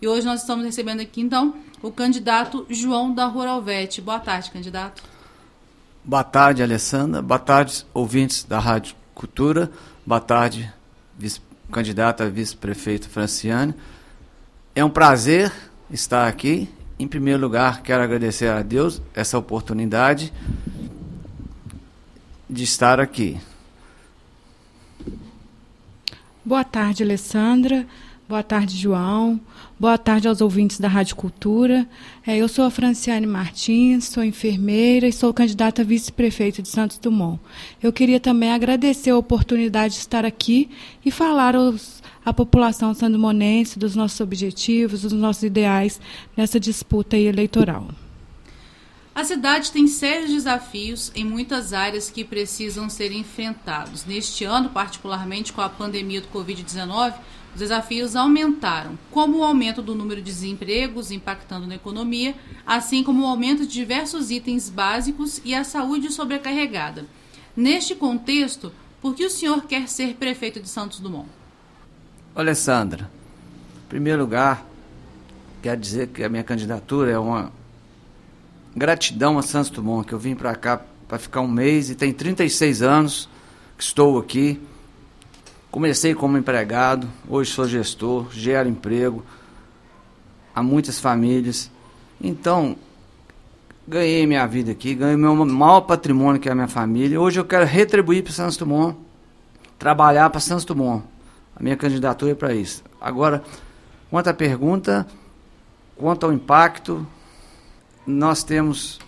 E hoje nós estamos recebendo aqui, então, o candidato João da Ruralvete. Boa tarde, candidato. Boa tarde, Alessandra. Boa tarde, ouvintes da Rádio Cultura. Boa tarde, vice, candidata a vice-prefeito Franciane. É um prazer estar aqui. Em primeiro lugar, quero agradecer a Deus essa oportunidade de estar aqui. Boa tarde, Alessandra. Boa tarde, João. Boa tarde aos ouvintes da Rádio Cultura. É, eu sou a Franciane Martins, sou enfermeira e sou candidata a vice-prefeito de Santos Dumont. Eu queria também agradecer a oportunidade de estar aqui e falar aos, à população sandumonense dos nossos objetivos, dos nossos ideais nessa disputa eleitoral. A cidade tem sérios desafios em muitas áreas que precisam ser enfrentados. Neste ano, particularmente com a pandemia do Covid-19, os desafios aumentaram, como o aumento do número de desempregos impactando na economia, assim como o aumento de diversos itens básicos e a saúde sobrecarregada. Neste contexto, por que o senhor quer ser prefeito de Santos Dumont? Alessandra, em primeiro lugar, quero dizer que a minha candidatura é uma gratidão a Santos Dumont, que eu vim para cá para ficar um mês e tem 36 anos que estou aqui Comecei como empregado, hoje sou gestor, gero emprego a muitas famílias. Então, ganhei minha vida aqui, ganhei meu maior patrimônio que é a minha família. Hoje eu quero retribuir para Santos Dumont, trabalhar para Santos Dumont. A minha candidatura é para isso. Agora, quanto à pergunta, quanto ao impacto, nós temos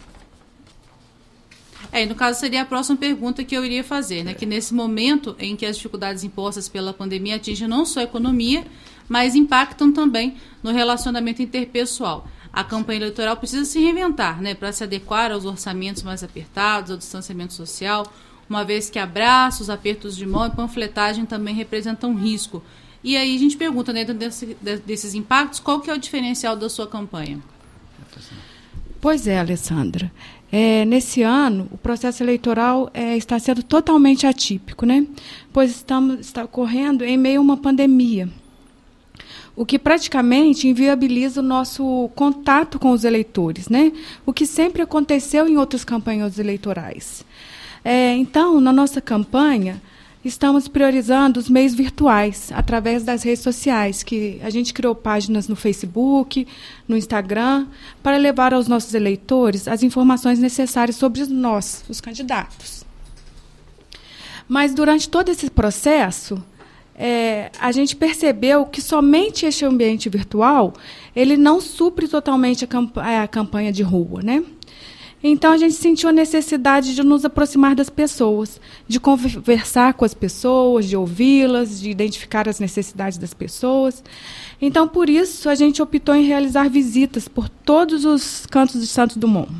é, no caso seria a próxima pergunta que eu iria fazer, né? É. Que nesse momento em que as dificuldades impostas pela pandemia atingem não só a economia, mas impactam também no relacionamento interpessoal. A campanha eleitoral precisa se reinventar, né, para se adequar aos orçamentos mais apertados, ao distanciamento social, uma vez que abraços, apertos de mão e panfletagem também representam risco. E aí a gente pergunta, né, dentro desse, desses impactos, qual que é o diferencial da sua campanha? Pois é, Alessandra. É, nesse ano, o processo eleitoral é, está sendo totalmente atípico, né? pois estamos, está ocorrendo em meio a uma pandemia, o que praticamente inviabiliza o nosso contato com os eleitores, né? o que sempre aconteceu em outras campanhas eleitorais. É, então, na nossa campanha, estamos priorizando os meios virtuais, através das redes sociais, que a gente criou páginas no Facebook, no Instagram, para levar aos nossos eleitores as informações necessárias sobre nós, os candidatos. Mas durante todo esse processo, é, a gente percebeu que somente este ambiente virtual ele não supre totalmente a, camp a campanha de rua, né? Então a gente sentiu a necessidade de nos aproximar das pessoas, de conversar com as pessoas, de ouvi-las, de identificar as necessidades das pessoas. Então por isso a gente optou em realizar visitas por todos os cantos de Santo Dumont.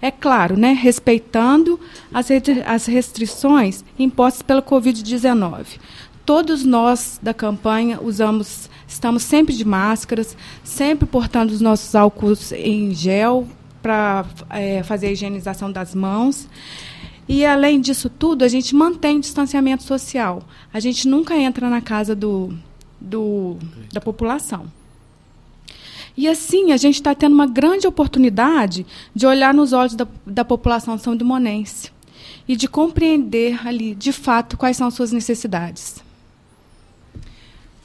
É claro, né, respeitando as restrições impostas pela Covid-19. Todos nós da campanha usamos, estamos sempre de máscaras, sempre portando os nossos álcools em gel para é, fazer a higienização das mãos. E, além disso tudo, a gente mantém distanciamento social. A gente nunca entra na casa do, do da população. E assim, a gente está tendo uma grande oportunidade de olhar nos olhos da, da população são Monense e de compreender ali, de fato, quais são as suas necessidades.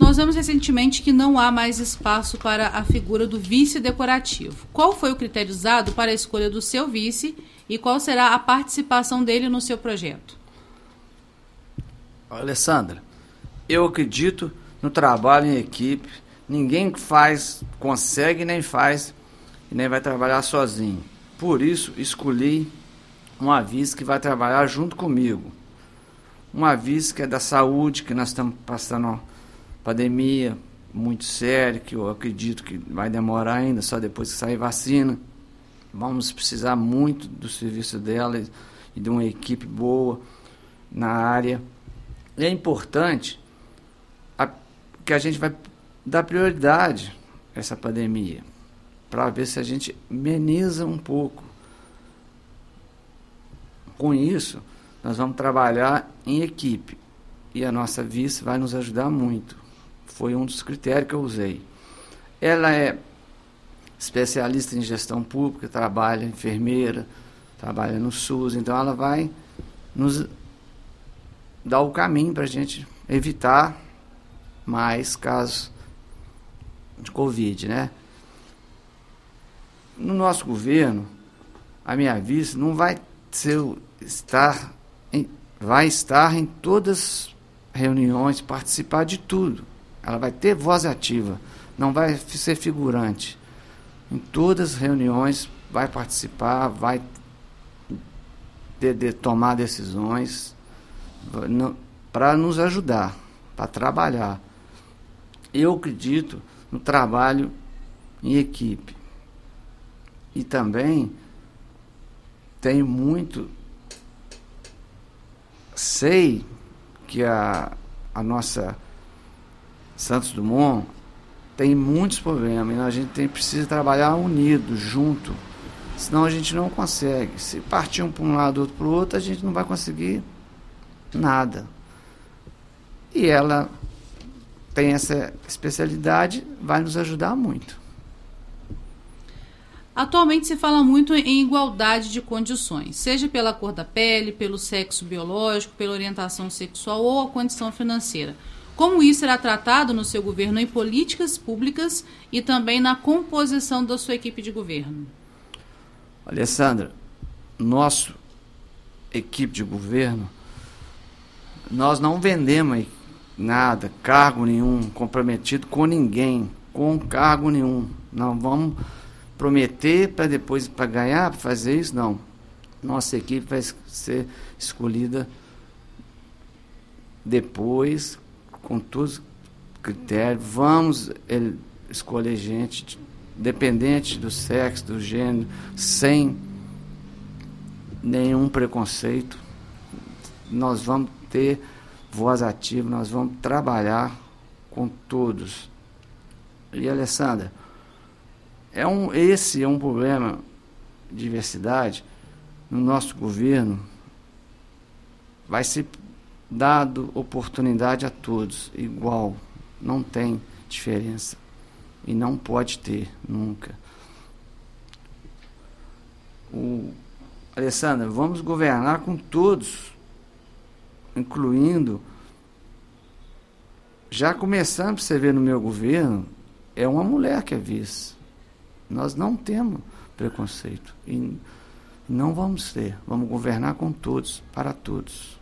Nós vemos recentemente que não há mais espaço para a figura do vice decorativo. Qual foi o critério usado para a escolha do seu vice e qual será a participação dele no seu projeto? Alessandra, eu acredito no trabalho em equipe. Ninguém faz, consegue nem faz nem vai trabalhar sozinho. Por isso, escolhi uma vice que vai trabalhar junto comigo. Uma vice que é da saúde, que nós estamos passando pandemia muito séria, que eu acredito que vai demorar ainda, só depois que sair vacina. Vamos precisar muito do serviço dela e de uma equipe boa na área. é importante a, que a gente vai dar prioridade a essa pandemia, para ver se a gente ameniza um pouco. Com isso, nós vamos trabalhar em equipe e a nossa vice vai nos ajudar muito foi um dos critérios que eu usei. ela é especialista em gestão pública, trabalha enfermeira, trabalha no SUS, então ela vai nos dar o caminho para a gente evitar mais casos de Covid, né? No nosso governo, a minha vista não vai ser estar em, vai estar em todas as reuniões, participar de tudo. Ela vai ter voz ativa, não vai ser figurante. Em todas as reuniões vai participar, vai de, de tomar decisões para nos ajudar, para trabalhar. Eu acredito no trabalho em equipe. E também tenho muito. Sei que a, a nossa Santos Dumont tem muitos problemas e a gente tem, precisa trabalhar unido, junto. Senão a gente não consegue. Se partir um para um lado, outro para o outro, a gente não vai conseguir nada. E ela tem essa especialidade, vai nos ajudar muito. Atualmente se fala muito em igualdade de condições, seja pela cor da pele, pelo sexo biológico, pela orientação sexual ou a condição financeira. Como isso será tratado no seu governo em políticas públicas e também na composição da sua equipe de governo? Alessandra, nossa equipe de governo, nós não vendemos nada, cargo nenhum, comprometido com ninguém, com cargo nenhum. Não vamos prometer para depois para ganhar, para fazer isso, não. Nossa equipe vai ser escolhida depois com todos os critérios. Vamos ele, escolher gente dependente do sexo, do gênero, sem nenhum preconceito. Nós vamos ter voz ativa, nós vamos trabalhar com todos. E Alessandra, é um, esse é um problema de diversidade no nosso governo. Vai ser dado oportunidade a todos, igual, não tem diferença. E não pode ter, nunca. O, Alessandra, vamos governar com todos, incluindo. Já começando para você ver no meu governo, é uma mulher que é vice. Nós não temos preconceito. E não vamos ter. Vamos governar com todos, para todos.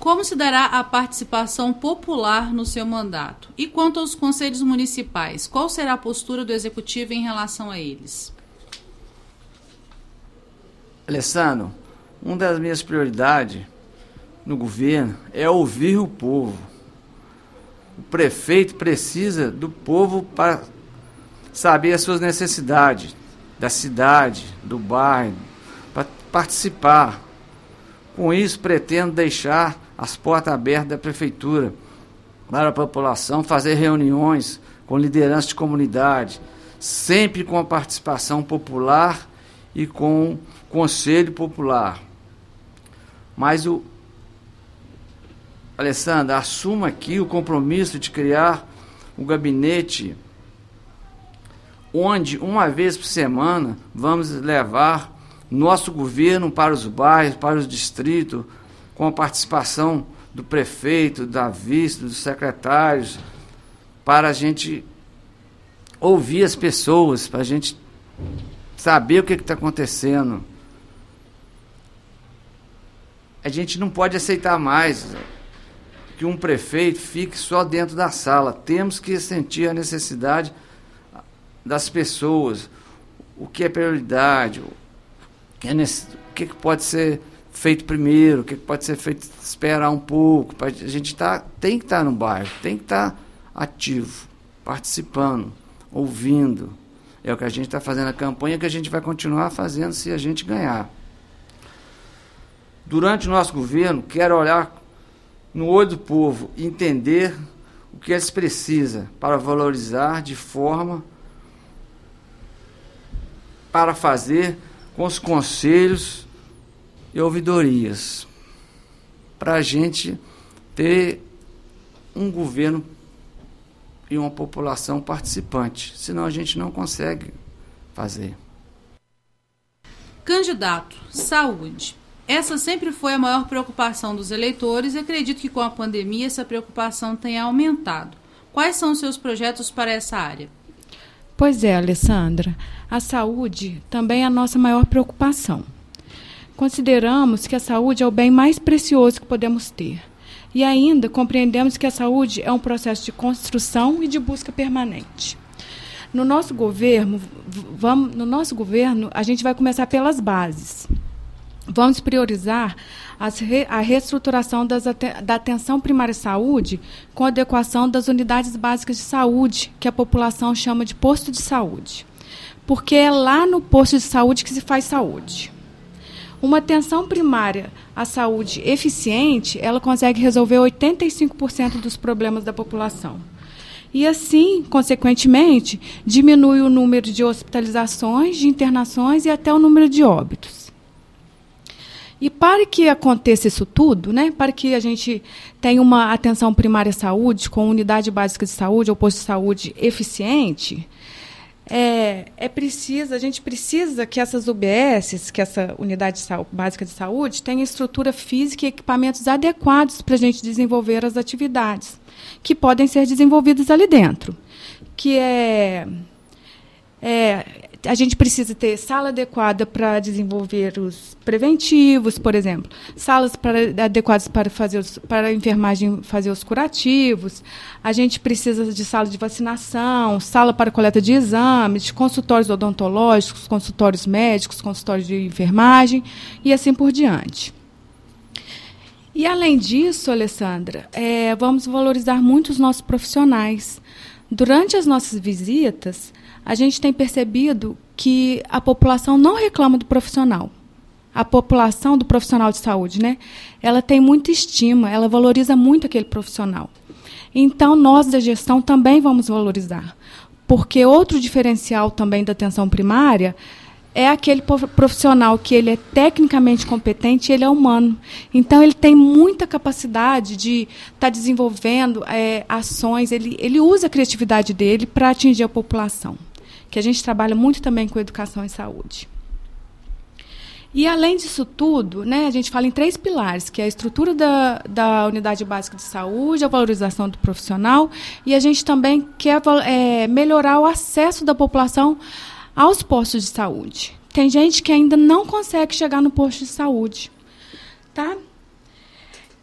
Como se dará a participação popular no seu mandato? E quanto aos conselhos municipais, qual será a postura do executivo em relação a eles? Alessandro, uma das minhas prioridades no governo é ouvir o povo o prefeito precisa do povo para saber as suas necessidades, da cidade, do bairro, para participar. Com isso, pretendo deixar as portas abertas da prefeitura para a população, fazer reuniões com liderança de comunidade, sempre com a participação popular e com o conselho popular. Mas o, Alessandra, assuma aqui o compromisso de criar um gabinete onde, uma vez por semana, vamos levar nosso governo para os bairros, para os distritos, com a participação do prefeito, da vice, dos secretários, para a gente ouvir as pessoas, para a gente saber o que está acontecendo. A gente não pode aceitar mais que um prefeito fique só dentro da sala. Temos que sentir a necessidade das pessoas, o que é prioridade, o que, pode ser feito primeiro, o que pode ser feito esperar um pouco. A gente tá, tem que estar tá no bairro, tem que estar tá ativo, participando, ouvindo. É o que a gente está fazendo a campanha que a gente vai continuar fazendo se a gente ganhar. Durante o nosso governo, quero olhar no olho do povo, entender o que eles precisam para valorizar de forma para fazer com os conselhos e ouvidorias, para a gente ter um governo e uma população participante, senão a gente não consegue fazer. Candidato, saúde. Essa sempre foi a maior preocupação dos eleitores e acredito que com a pandemia essa preocupação tenha aumentado. Quais são os seus projetos para essa área? Pois é, Alessandra. A saúde também é a nossa maior preocupação. Consideramos que a saúde é o bem mais precioso que podemos ter. E ainda compreendemos que a saúde é um processo de construção e de busca permanente. No nosso governo, vamos, no nosso governo, a gente vai começar pelas bases. Vamos priorizar re, a reestruturação das, da atenção primária à saúde com adequação das unidades básicas de saúde, que a população chama de posto de saúde. Porque é lá no posto de saúde que se faz saúde. Uma atenção primária à saúde eficiente, ela consegue resolver 85% dos problemas da população. E assim, consequentemente, diminui o número de hospitalizações, de internações e até o número de óbitos. E para que aconteça isso tudo, né, para que a gente tenha uma atenção primária à saúde, com unidade básica de saúde ou posto de saúde eficiente, é, é preciso, a gente precisa que essas UBSs, que essa unidade de básica de saúde, tenha estrutura física e equipamentos adequados para a gente desenvolver as atividades que podem ser desenvolvidas ali dentro, que é, é a gente precisa ter sala adequada para desenvolver os preventivos, por exemplo, salas adequadas para fazer os, para a enfermagem fazer os curativos. A gente precisa de sala de vacinação, sala para coleta de exames, consultórios odontológicos, consultórios médicos, consultórios de enfermagem e assim por diante. E além disso, Alessandra, é, vamos valorizar muito os nossos profissionais. Durante as nossas visitas, a gente tem percebido que a população não reclama do profissional. A população do profissional de saúde, né? Ela tem muita estima, ela valoriza muito aquele profissional. Então, nós da gestão também vamos valorizar. Porque outro diferencial também da atenção primária é aquele profissional que ele é tecnicamente competente e ele é humano. Então, ele tem muita capacidade de estar tá desenvolvendo é, ações, ele, ele usa a criatividade dele para atingir a população que a gente trabalha muito também com educação e saúde. E além disso tudo, né, a gente fala em três pilares, que é a estrutura da, da unidade básica de saúde, a valorização do profissional, e a gente também quer é, melhorar o acesso da população aos postos de saúde. Tem gente que ainda não consegue chegar no posto de saúde. Tá?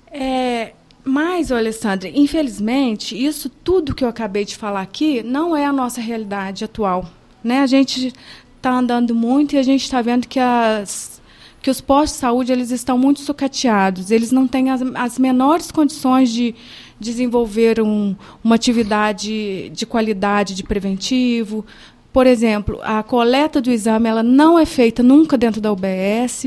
É, mas, Alessandra, infelizmente, isso tudo que eu acabei de falar aqui não é a nossa realidade atual. Né? A gente está andando muito e a gente está vendo que as que os postos de saúde eles estão muito sucateados, eles não têm as, as menores condições de desenvolver um, uma atividade de qualidade de preventivo, por exemplo, a coleta do exame ela não é feita nunca dentro da UBS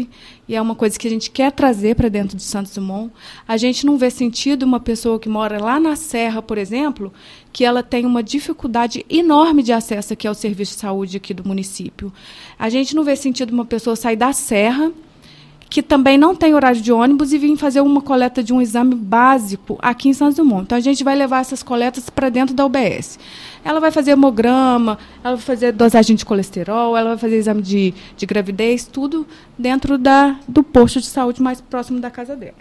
e é uma coisa que a gente quer trazer para dentro de Santos Dumont. A gente não vê sentido uma pessoa que mora lá na Serra, por exemplo, que ela tem uma dificuldade enorme de acesso aqui ao serviço de saúde aqui do município. A gente não vê sentido uma pessoa sair da Serra que também não tem horário de ônibus e vir fazer uma coleta de um exame básico aqui em Santos Dumont. Então a gente vai levar essas coletas para dentro da UBS. Ela vai fazer hemograma, ela vai fazer dosagem de colesterol, ela vai fazer exame de, de gravidez, tudo dentro da, do posto de saúde mais próximo da casa dela.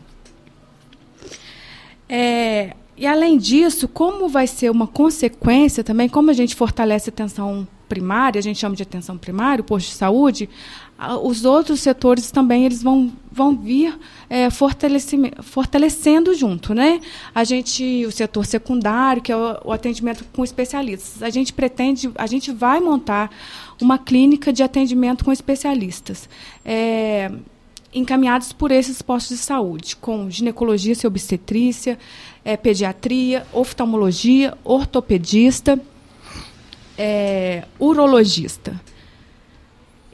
É, e além disso, como vai ser uma consequência também, como a gente fortalece a atenção primária, a gente chama de atenção primária, o posto de saúde, os outros setores também eles vão, vão vir é, fortalecendo junto, né? A gente, o setor secundário, que é o, o, atendimento com especialistas, a gente pretende, a gente vai montar uma clínica de atendimento com especialistas. É, encaminhados por esses postos de saúde, com ginecologia e obstetrícia, é, pediatria, oftalmologia, ortopedista, urologista.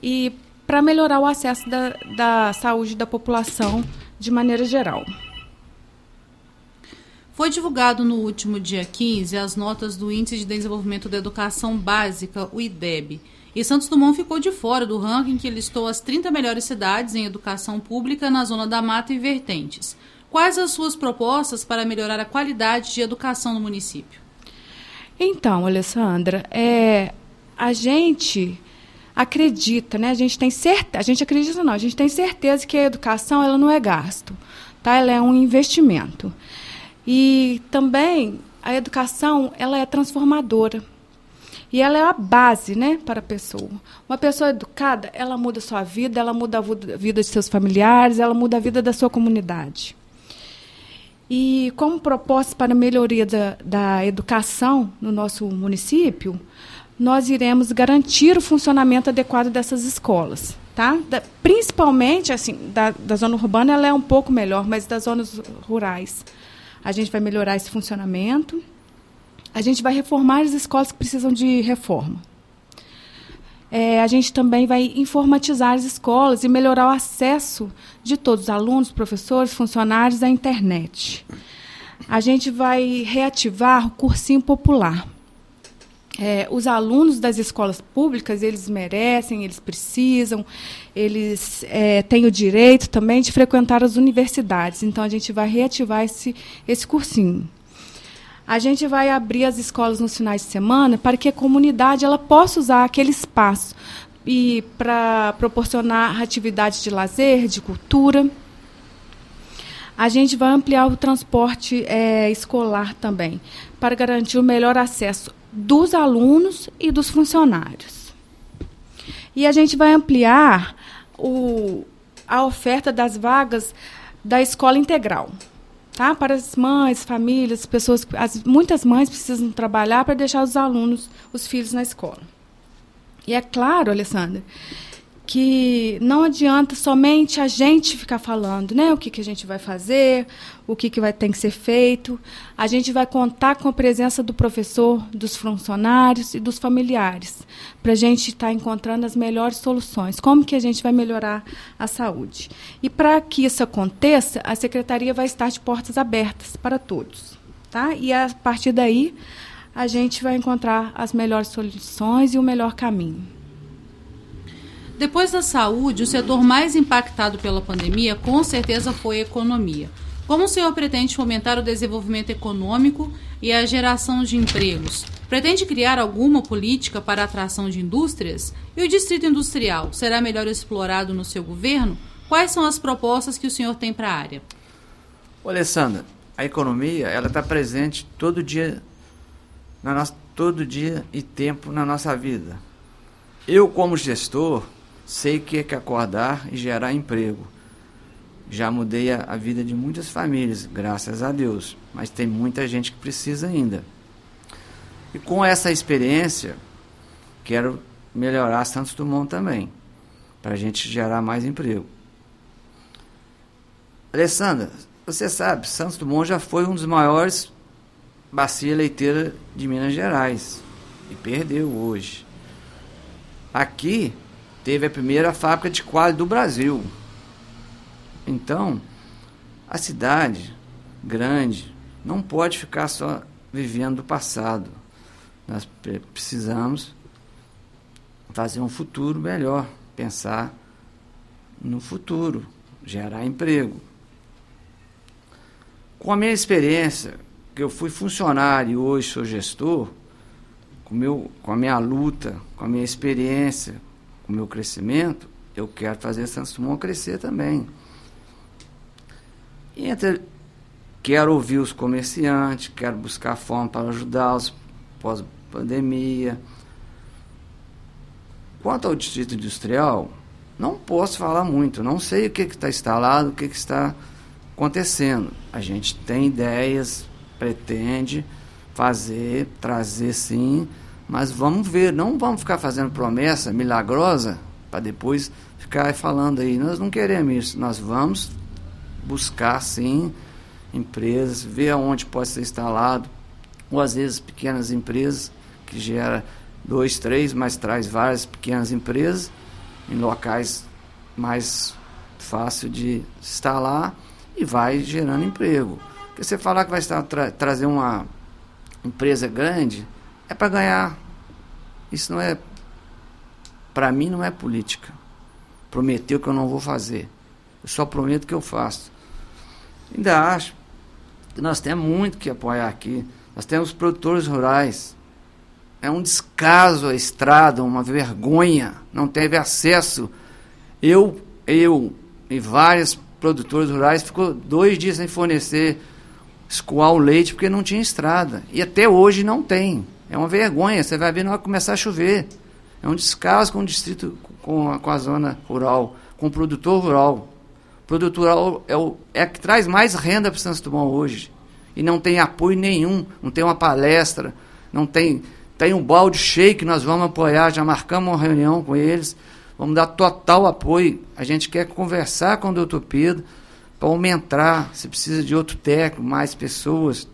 E para melhorar o acesso da, da saúde da população de maneira geral. Foi divulgado no último dia 15 as notas do Índice de Desenvolvimento da Educação Básica, o IDEB. E Santos Dumont ficou de fora do ranking que listou as 30 melhores cidades em educação pública na Zona da Mata e Vertentes. Quais as suas propostas para melhorar a qualidade de educação no município? Então, Alessandra, é, a gente acredita, né? A gente tem certeza, a gente acredita não, a gente tem certeza que a educação ela não é gasto, tá? Ela é um investimento. E também a educação ela é transformadora. E ela é a base, né, para a pessoa. Uma pessoa educada, ela muda a sua vida, ela muda a vida de seus familiares, ela muda a vida da sua comunidade. E como proposta para a melhoria da, da educação no nosso município, nós iremos garantir o funcionamento adequado dessas escolas. Tá? Da, principalmente, assim, da, da zona urbana ela é um pouco melhor, mas das zonas rurais. A gente vai melhorar esse funcionamento. A gente vai reformar as escolas que precisam de reforma. É, a gente também vai informatizar as escolas e melhorar o acesso de todos os alunos, professores, funcionários à internet. A gente vai reativar o cursinho popular. É, os alunos das escolas públicas, eles merecem, eles precisam, eles é, têm o direito também de frequentar as universidades. Então, a gente vai reativar esse, esse cursinho. A gente vai abrir as escolas nos finais de semana para que a comunidade ela possa usar aquele espaço e para proporcionar atividades de lazer, de cultura. A gente vai ampliar o transporte é, escolar também, para garantir o melhor acesso dos alunos e dos funcionários. E a gente vai ampliar o, a oferta das vagas da escola integral. Tá? Para as mães, famílias, pessoas, as, muitas mães precisam trabalhar para deixar os alunos, os filhos na escola. E é claro, Alessandra, que não adianta somente a gente ficar falando, né? O que, que a gente vai fazer, o que, que vai ter que ser feito. A gente vai contar com a presença do professor, dos funcionários e dos familiares, para a gente estar tá encontrando as melhores soluções. Como que a gente vai melhorar a saúde? E para que isso aconteça, a secretaria vai estar de portas abertas para todos, tá? E a partir daí a gente vai encontrar as melhores soluções e o melhor caminho. Depois da saúde, o setor mais impactado pela pandemia com certeza foi a economia. Como o senhor pretende fomentar o desenvolvimento econômico e a geração de empregos? Pretende criar alguma política para a atração de indústrias? E o distrito industrial será melhor explorado no seu governo? Quais são as propostas que o senhor tem para a área? Ô, Alessandra, a economia ela está presente todo dia, na nossa, todo dia e tempo na nossa vida. Eu, como gestor, Sei que é que acordar e gerar emprego. Já mudei a, a vida de muitas famílias, graças a Deus, mas tem muita gente que precisa ainda. E com essa experiência, quero melhorar Santos Dumont também, para a gente gerar mais emprego. Alessandra, você sabe, Santos Dumont já foi um dos maiores bacia leiteira de Minas Gerais e perdeu hoje. Aqui teve a primeira fábrica de quadro do Brasil. Então, a cidade grande não pode ficar só vivendo do passado. Nós precisamos fazer um futuro melhor, pensar no futuro, gerar emprego. Com a minha experiência, que eu fui funcionário e hoje sou gestor, com, meu, com a minha luta, com a minha experiência, o meu crescimento, eu quero fazer Santos Dumont crescer também. E entre, quero ouvir os comerciantes, quero buscar forma para ajudá-los pós-pandemia. Quanto ao distrito industrial, não posso falar muito, não sei o que está instalado, o que, que está acontecendo. A gente tem ideias, pretende fazer, trazer sim, mas vamos ver, não vamos ficar fazendo promessa milagrosa para depois ficar falando aí. Nós não queremos isso. Nós vamos buscar sim empresas, ver aonde pode ser instalado, ou às vezes pequenas empresas que gera dois, três, mas traz várias pequenas empresas em locais mais fácil de instalar e vai gerando emprego. Porque você falar que vai estar, tra trazer uma empresa grande, é para ganhar. Isso não é. Para mim, não é política. Prometeu que eu não vou fazer. Eu só prometo que eu faço. Ainda acho que nós temos muito que apoiar aqui. Nós temos produtores rurais. é um descaso à estrada, uma vergonha, não teve acesso. Eu, eu e vários produtores rurais ficou dois dias sem fornecer escoar o leite porque não tinha estrada. E até hoje não tem. É uma vergonha. Você vai ver na hora começar a chover. É um descaso com o distrito, com a, com a zona rural, com o produtor rural. O produtor rural é, o, é que traz mais renda para Santos Dumont hoje. E não tem apoio nenhum, não tem uma palestra, não tem. Tem um balde cheio que nós vamos apoiar, já marcamos uma reunião com eles, vamos dar total apoio. A gente quer conversar com o doutor Pedro para aumentar, se precisa de outro técnico, mais pessoas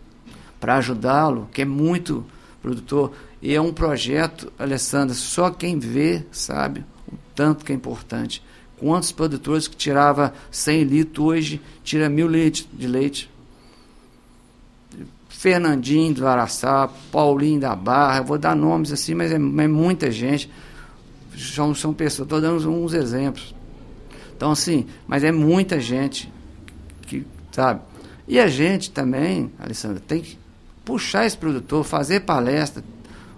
para ajudá-lo, que é muito produtor. E é um projeto, Alessandra, só quem vê sabe o tanto que é importante. Quantos produtores que tirava 100 litros hoje tira mil litros de leite? Fernandinho do Araçá, Paulinho da Barra, eu vou dar nomes assim, mas é, é muita gente. São, são pessoas, estou dando uns exemplos. Então, assim, mas é muita gente que, sabe? E a gente também, Alessandra, tem que puxar esse produtor, fazer palestra,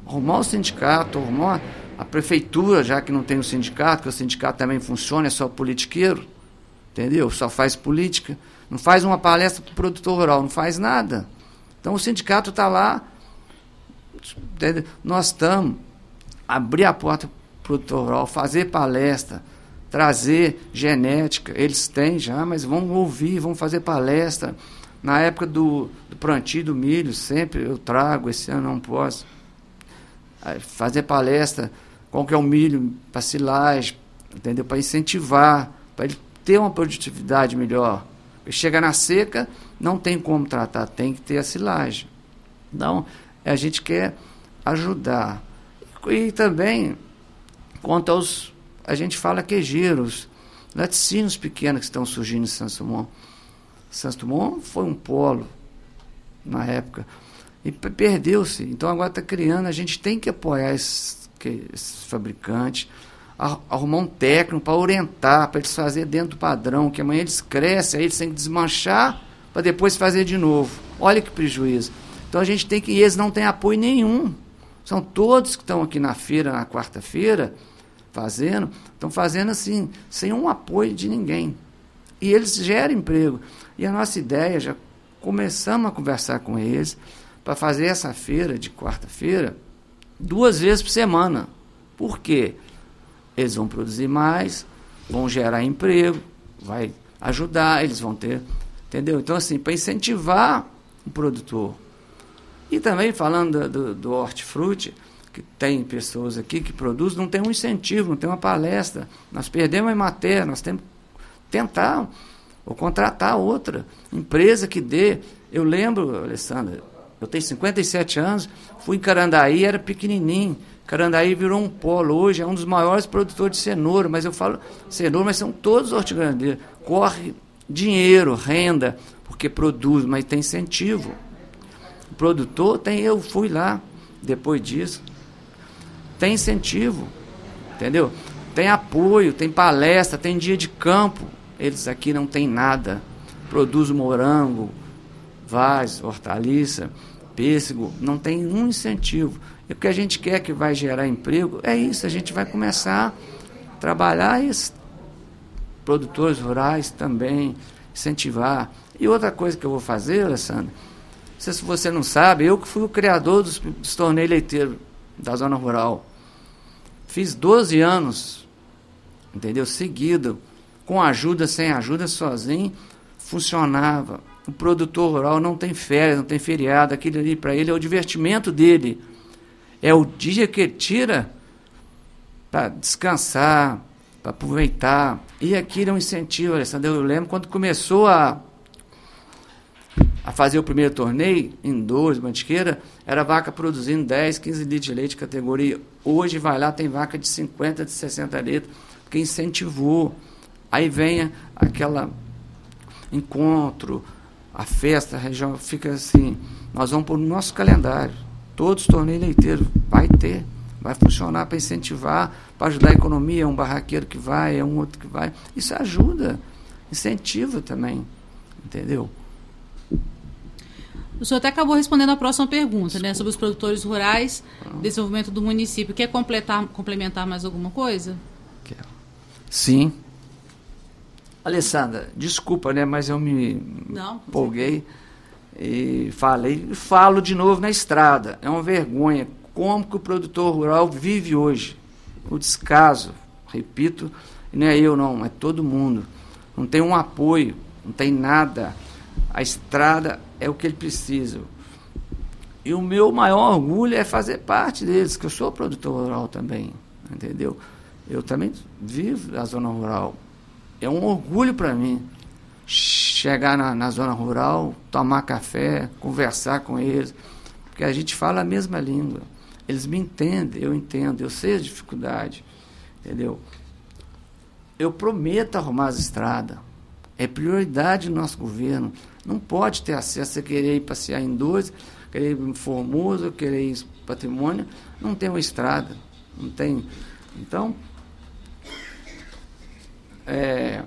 arrumar o sindicato, arrumar a prefeitura, já que não tem o sindicato, que o sindicato também funciona, é só politiqueiro, entendeu? Só faz política. Não faz uma palestra para o produtor rural, não faz nada. Então o sindicato está lá, entendeu? nós estamos, abrir a porta para o produtor rural, fazer palestra, trazer genética, eles têm já, mas vão ouvir, vão fazer palestra na época do, do plantio do milho, sempre eu trago, esse ano não posso. Fazer palestra, qual que é o milho para silagem, entendeu? Para incentivar, para ele ter uma produtividade melhor. Chega na seca, não tem como tratar, tem que ter a silagem. Então, a gente quer ajudar. E também, quanto aos. A gente fala queijeiros, laticínios pequenos que estão surgindo em Santos Dumont. Santos Dumont foi um polo na época. E perdeu-se. Então agora está criando, a gente tem que apoiar esses, esses fabricantes, arrumar um técnico para orientar, para eles fazer dentro do padrão, que amanhã eles crescem, aí eles têm que desmanchar para depois fazer de novo. Olha que prejuízo. Então a gente tem que. E eles não têm apoio nenhum. São todos que estão aqui na feira, na quarta-feira, fazendo, estão fazendo assim, sem um apoio de ninguém. E eles geram emprego. E a nossa ideia, já começamos a conversar com eles, para fazer essa feira de quarta-feira duas vezes por semana. Por quê? Eles vão produzir mais, vão gerar emprego, vai ajudar, eles vão ter. Entendeu? Então, assim, para incentivar o produtor. E também falando do, do hortifruti, que tem pessoas aqui que produzem, não tem um incentivo, não tem uma palestra. Nós perdemos a matéria, nós temos que tentar ou contratar outra empresa que dê. Eu lembro, Alessandra, eu tenho 57 anos, fui em Carandaí, era pequenininho. Carandaí virou um polo hoje, é um dos maiores produtores de cenoura, mas eu falo cenoura, mas são todos hortigraneiros. Corre dinheiro, renda, porque produz, mas tem incentivo. O produtor tem, eu fui lá depois disso. Tem incentivo, entendeu? Tem apoio, tem palestra, tem dia de campo. Eles aqui não tem nada. Produz morango, vaz, hortaliça, pêssego, não tem um incentivo. E o que a gente quer que vai gerar emprego é isso, a gente vai começar a trabalhar esses produtores rurais também, incentivar. E outra coisa que eu vou fazer, Alessandro, não sei se você não sabe, eu que fui o criador dos, dos torneios leiteiros da zona rural. Fiz 12 anos, entendeu? Seguido, com ajuda, sem ajuda, sozinho, funcionava. O produtor rural não tem férias, não tem feriado, aquilo ali para ele é o divertimento dele. É o dia que ele tira para descansar, para aproveitar. E aquilo é um incentivo, Alessandro. Eu lembro quando começou a, a fazer o primeiro torneio, em dois, mantiqueira, era vaca produzindo 10, 15 litros de leite categoria. Hoje vai lá, tem vaca de 50, de 60 litros, porque incentivou. Aí vem aquela encontro, a festa, a região fica assim. Nós vamos pôr no nosso calendário. Todos os torneios leiteiros. Vai ter. Vai funcionar para incentivar, para ajudar a economia. É um barraqueiro que vai, é um outro que vai. Isso ajuda. Incentiva também. Entendeu? O senhor até acabou respondendo a próxima pergunta, né, sobre os produtores rurais, desenvolvimento do município. Quer completar, complementar mais alguma coisa? Quero. Sim. Alessandra, desculpa, né, mas eu me Não, empolguei e falei, e falo de novo na estrada. É uma vergonha como que o produtor rural vive hoje. O descaso, repito, não é eu não, é todo mundo. Não tem um apoio, não tem nada. A estrada é o que ele precisa. E o meu maior orgulho é fazer parte deles, que eu sou produtor rural também, entendeu? Eu também vivo na zona rural. É um orgulho para mim chegar na, na, zona rural, tomar café, conversar com eles, porque a gente fala a mesma língua. Eles me entendem, eu entendo, eu sei a dificuldade, entendeu? Eu prometo arrumar as estradas. É prioridade do nosso governo. Não pode ter acesso a querer ir passear em dois, querer ir em Formoso, querer ir em patrimônio. Não tem uma estrada. Não tem. Então, é,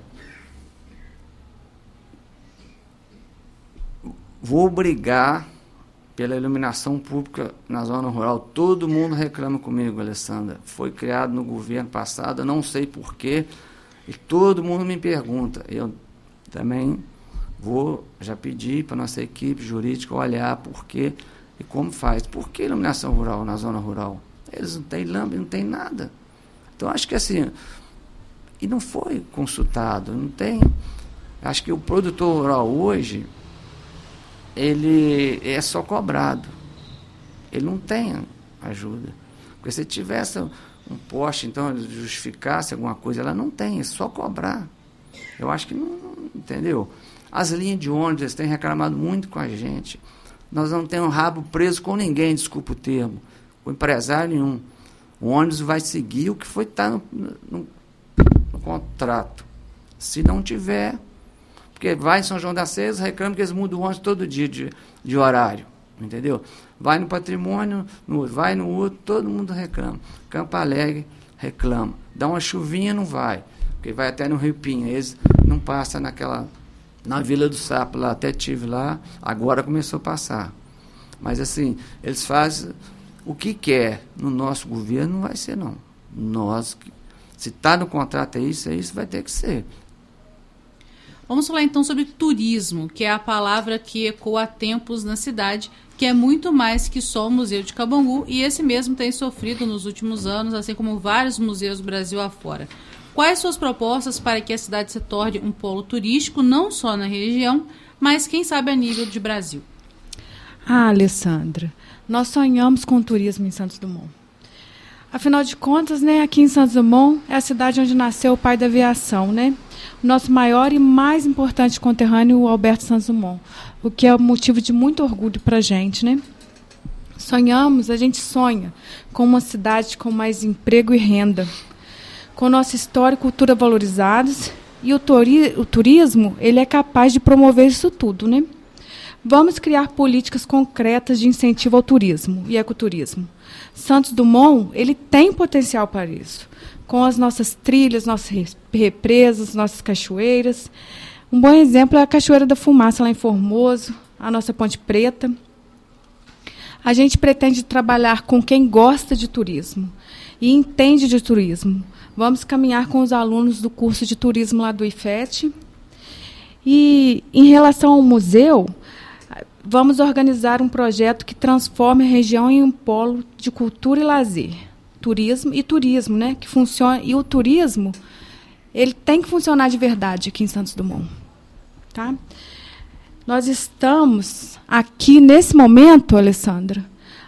vou brigar pela iluminação pública na zona rural. Todo mundo reclama comigo, Alessandra. Foi criado no governo passado, não sei porquê, e todo mundo me pergunta. Eu também vou já pedir para nossa equipe jurídica olhar por quê e como faz. Por que iluminação rural na zona rural? Eles não têm lâmpada, não tem nada. Então acho que assim, e não foi consultado, não tem. Acho que o produtor rural hoje ele é só cobrado. Ele não tem ajuda. Porque se tivesse um poste, então, justificasse alguma coisa, ela não tem, é só cobrar. Eu acho que não, entendeu? As linhas de ônibus têm reclamado muito com a gente. Nós não temos rabo preso com ninguém, desculpa o termo, com empresário nenhum. O ônibus vai seguir o que foi estar tá no, no, no contrato. Se não tiver, porque vai em São João da Ceia, reclama que eles mudam o ônibus todo dia de, de horário. Entendeu? Vai no patrimônio, no, vai no outro, todo mundo reclama. Campo Alegre reclama. Dá uma chuvinha, não vai. Porque vai até no Rio Pinha. Eles não passam naquela. Na Vila do Sapo lá, até tive lá, agora começou a passar. Mas assim, eles fazem o que quer no nosso governo, não vai ser não. Nós, se está no contrato é isso, é isso, vai ter que ser. Vamos falar então sobre turismo, que é a palavra que ecoa há tempos na cidade, que é muito mais que só o Museu de Cabangu, e esse mesmo tem sofrido nos últimos anos, assim como vários museus do Brasil afora. Quais suas propostas para que a cidade se torne um polo turístico, não só na região, mas quem sabe a nível de Brasil? Ah, Alessandra, nós sonhamos com o turismo em Santos Dumont. Afinal de contas, né, aqui em Santos Dumont é a cidade onde nasceu o pai da aviação, né? O nosso maior e mais importante conterrâneo, o Alberto Santos Dumont, o que é motivo de muito orgulho para a gente, né? Sonhamos, a gente sonha com uma cidade com mais emprego e renda, com nossa história e cultura valorizados, e o, turi o turismo ele é capaz de promover isso tudo, né? Vamos criar políticas concretas de incentivo ao turismo e ecoturismo. Santos Dumont ele tem potencial para isso com as nossas trilhas, nossas represas, nossas cachoeiras. Um bom exemplo é a Cachoeira da Fumaça, lá em Formoso, a nossa Ponte Preta. A gente pretende trabalhar com quem gosta de turismo e entende de turismo. Vamos caminhar com os alunos do curso de turismo lá do IFET. E em relação ao museu, vamos organizar um projeto que transforme a região em um polo de cultura e lazer turismo e turismo, né? Que funciona e o turismo ele tem que funcionar de verdade aqui em Santos Dumont, tá? Nós estamos aqui nesse momento, Alessandra,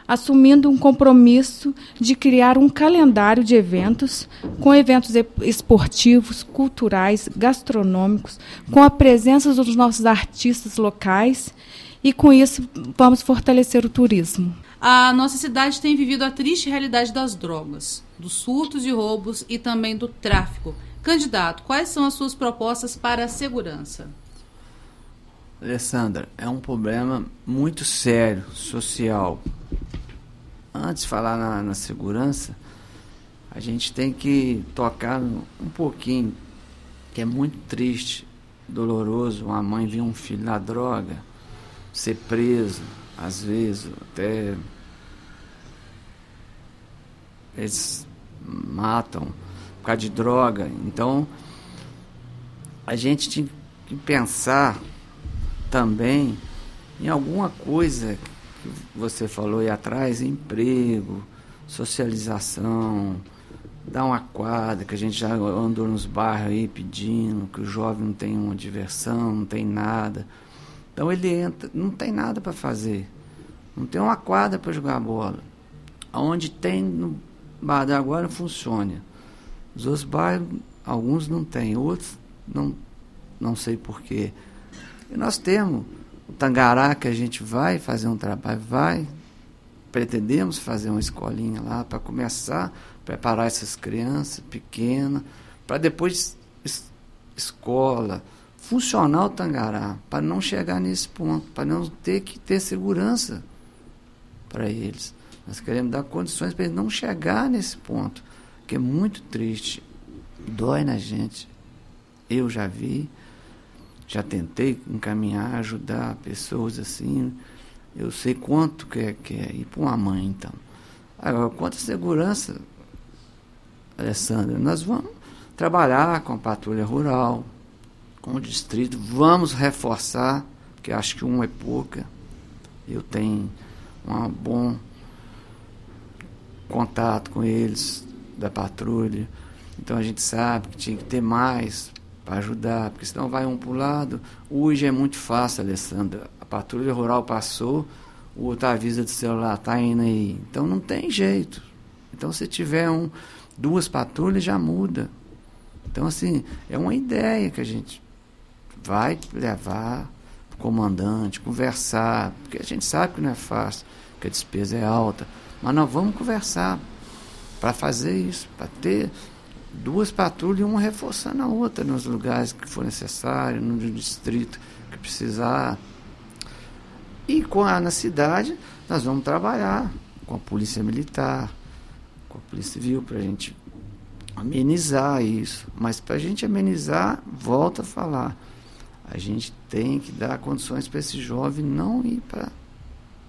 assumindo um compromisso de criar um calendário de eventos com eventos esportivos, culturais, gastronômicos, com a presença dos nossos artistas locais e com isso vamos fortalecer o turismo a nossa cidade tem vivido a triste realidade das drogas, dos surtos e roubos e também do tráfico. Candidato, quais são as suas propostas para a segurança? Alessandra, é um problema muito sério, social. Antes de falar na, na segurança, a gente tem que tocar um pouquinho, que é muito triste, doloroso, uma mãe ver um filho na droga ser preso, às vezes, até eles matam por causa de droga. Então, a gente tinha que pensar também em alguma coisa que você falou aí atrás, emprego, socialização, dar uma quadra, que a gente já andou nos bairros aí pedindo, que o jovem não tem uma diversão, não tem nada. Então ele entra, não tem nada para fazer. Não tem uma quadra para jogar bola. Onde tem no Bar da Agora funciona. Os outros bairros, alguns não tem, outros não, não sei porquê. E nós temos o Tangará que a gente vai fazer um trabalho, vai, pretendemos fazer uma escolinha lá para começar a preparar essas crianças pequenas, para depois es escola, funcionar o Tangará, para não chegar nesse ponto, para não ter que ter segurança para eles. Nós queremos dar condições para eles não chegar nesse ponto, que é muito triste, dói na gente. Eu já vi, já tentei encaminhar, ajudar pessoas assim. Eu sei quanto que é, que é ir para uma mãe, então. Agora, quanto a segurança, Alessandra, nós vamos trabalhar com a patrulha rural, o distrito, vamos reforçar, porque acho que um é pouca. Eu tenho um bom contato com eles, da patrulha. Então a gente sabe que tinha que ter mais para ajudar, porque senão vai um para o lado. Hoje é muito fácil, Alessandra. A patrulha rural passou, o outro avisa do celular, tá indo aí. Então não tem jeito. Então se tiver um, duas patrulhas já muda. Então assim, é uma ideia que a gente vai levar o comandante, conversar, porque a gente sabe que não é fácil, que a despesa é alta, mas nós vamos conversar para fazer isso, para ter duas patrulhas, uma reforçando a outra nos lugares que for necessário, no distrito que precisar. E com a, na cidade, nós vamos trabalhar com a polícia militar, com a polícia civil, para a gente amenizar isso. Mas para a gente amenizar, volta a falar, a gente tem que dar condições para esse jovem não ir para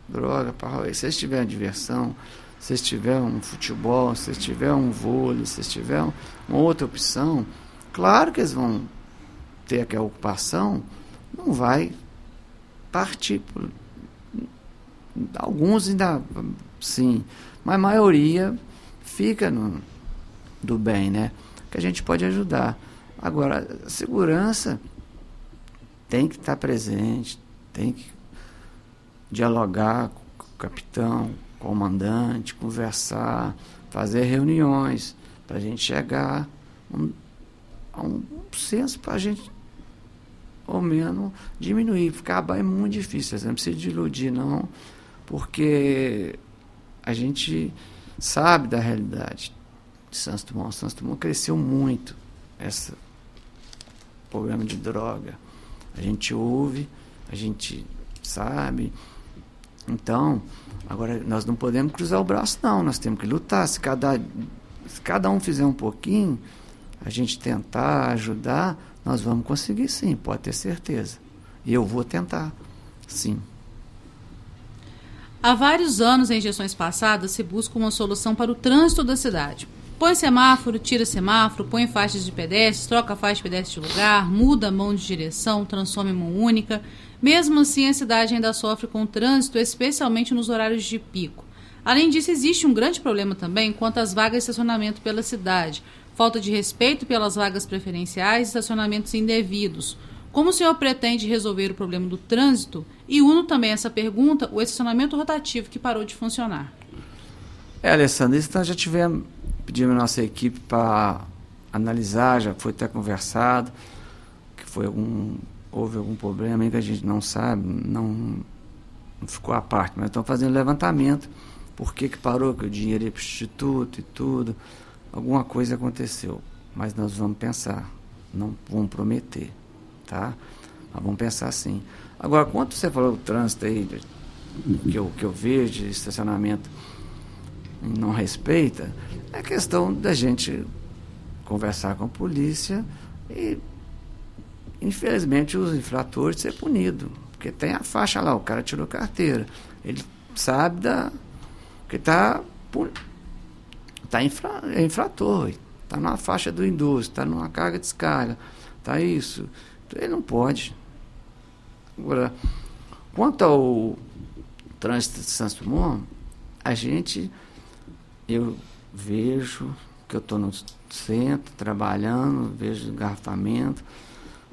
droga, para se eles tiverem diversão, se tiverem um futebol, se tiverem um vôlei, se tiverem uma outra opção, claro que eles vão ter aquela ocupação, não vai partir por, alguns ainda sim, mas a maioria fica no, do bem, né? Que a gente pode ajudar. Agora, segurança tem que estar presente, tem que dialogar com o capitão, comandante, conversar, fazer reuniões, para a gente chegar um, a um senso para a gente, ou menos, diminuir. Acabar é muito difícil, não precisa de iludir, não, porque a gente sabe da realidade de Santos Dumont. Santos Dumont cresceu muito esse programa de droga. A gente ouve, a gente sabe, então, agora nós não podemos cruzar o braço, não. Nós temos que lutar. Se cada, se cada um fizer um pouquinho, a gente tentar ajudar, nós vamos conseguir sim, pode ter certeza. E eu vou tentar, sim. Há vários anos, em gestões passadas, se busca uma solução para o trânsito da cidade. Põe semáforo, tira semáforo, põe faixas de pedestres, troca faixa de pedestre de lugar, muda a mão de direção, transforma em mão única. Mesmo assim, a cidade ainda sofre com o trânsito, especialmente nos horários de pico. Além disso, existe um grande problema também quanto às vagas de estacionamento pela cidade. Falta de respeito pelas vagas preferenciais e estacionamentos indevidos. Como o senhor pretende resolver o problema do trânsito? E uno também essa pergunta, o estacionamento rotativo que parou de funcionar. É, Alessandro, isso nós já tivemos, pedimos a nossa equipe para analisar, já foi até conversado, que foi algum houve algum problema que a gente não sabe, não, não ficou à parte, mas estão fazendo levantamento, por que, que parou, que o dinheiro ia para o instituto e tudo, alguma coisa aconteceu, mas nós vamos pensar, não vamos prometer, tá? Mas vamos pensar assim. Agora, quanto você falou do trânsito aí, que eu, que eu vejo estacionamento não respeita, é questão da gente conversar com a polícia e infelizmente, os infratores ser punidos. Porque tem a faixa lá, o cara tirou carteira. Ele sabe da. que está tá infra, é infrator, está numa faixa do indústria, está numa carga de descarga, está isso. Então, ele não pode. Agora, quanto ao trânsito de Santos Dumont, a gente, eu vejo que eu estou no centro trabalhando, vejo engarrafamento.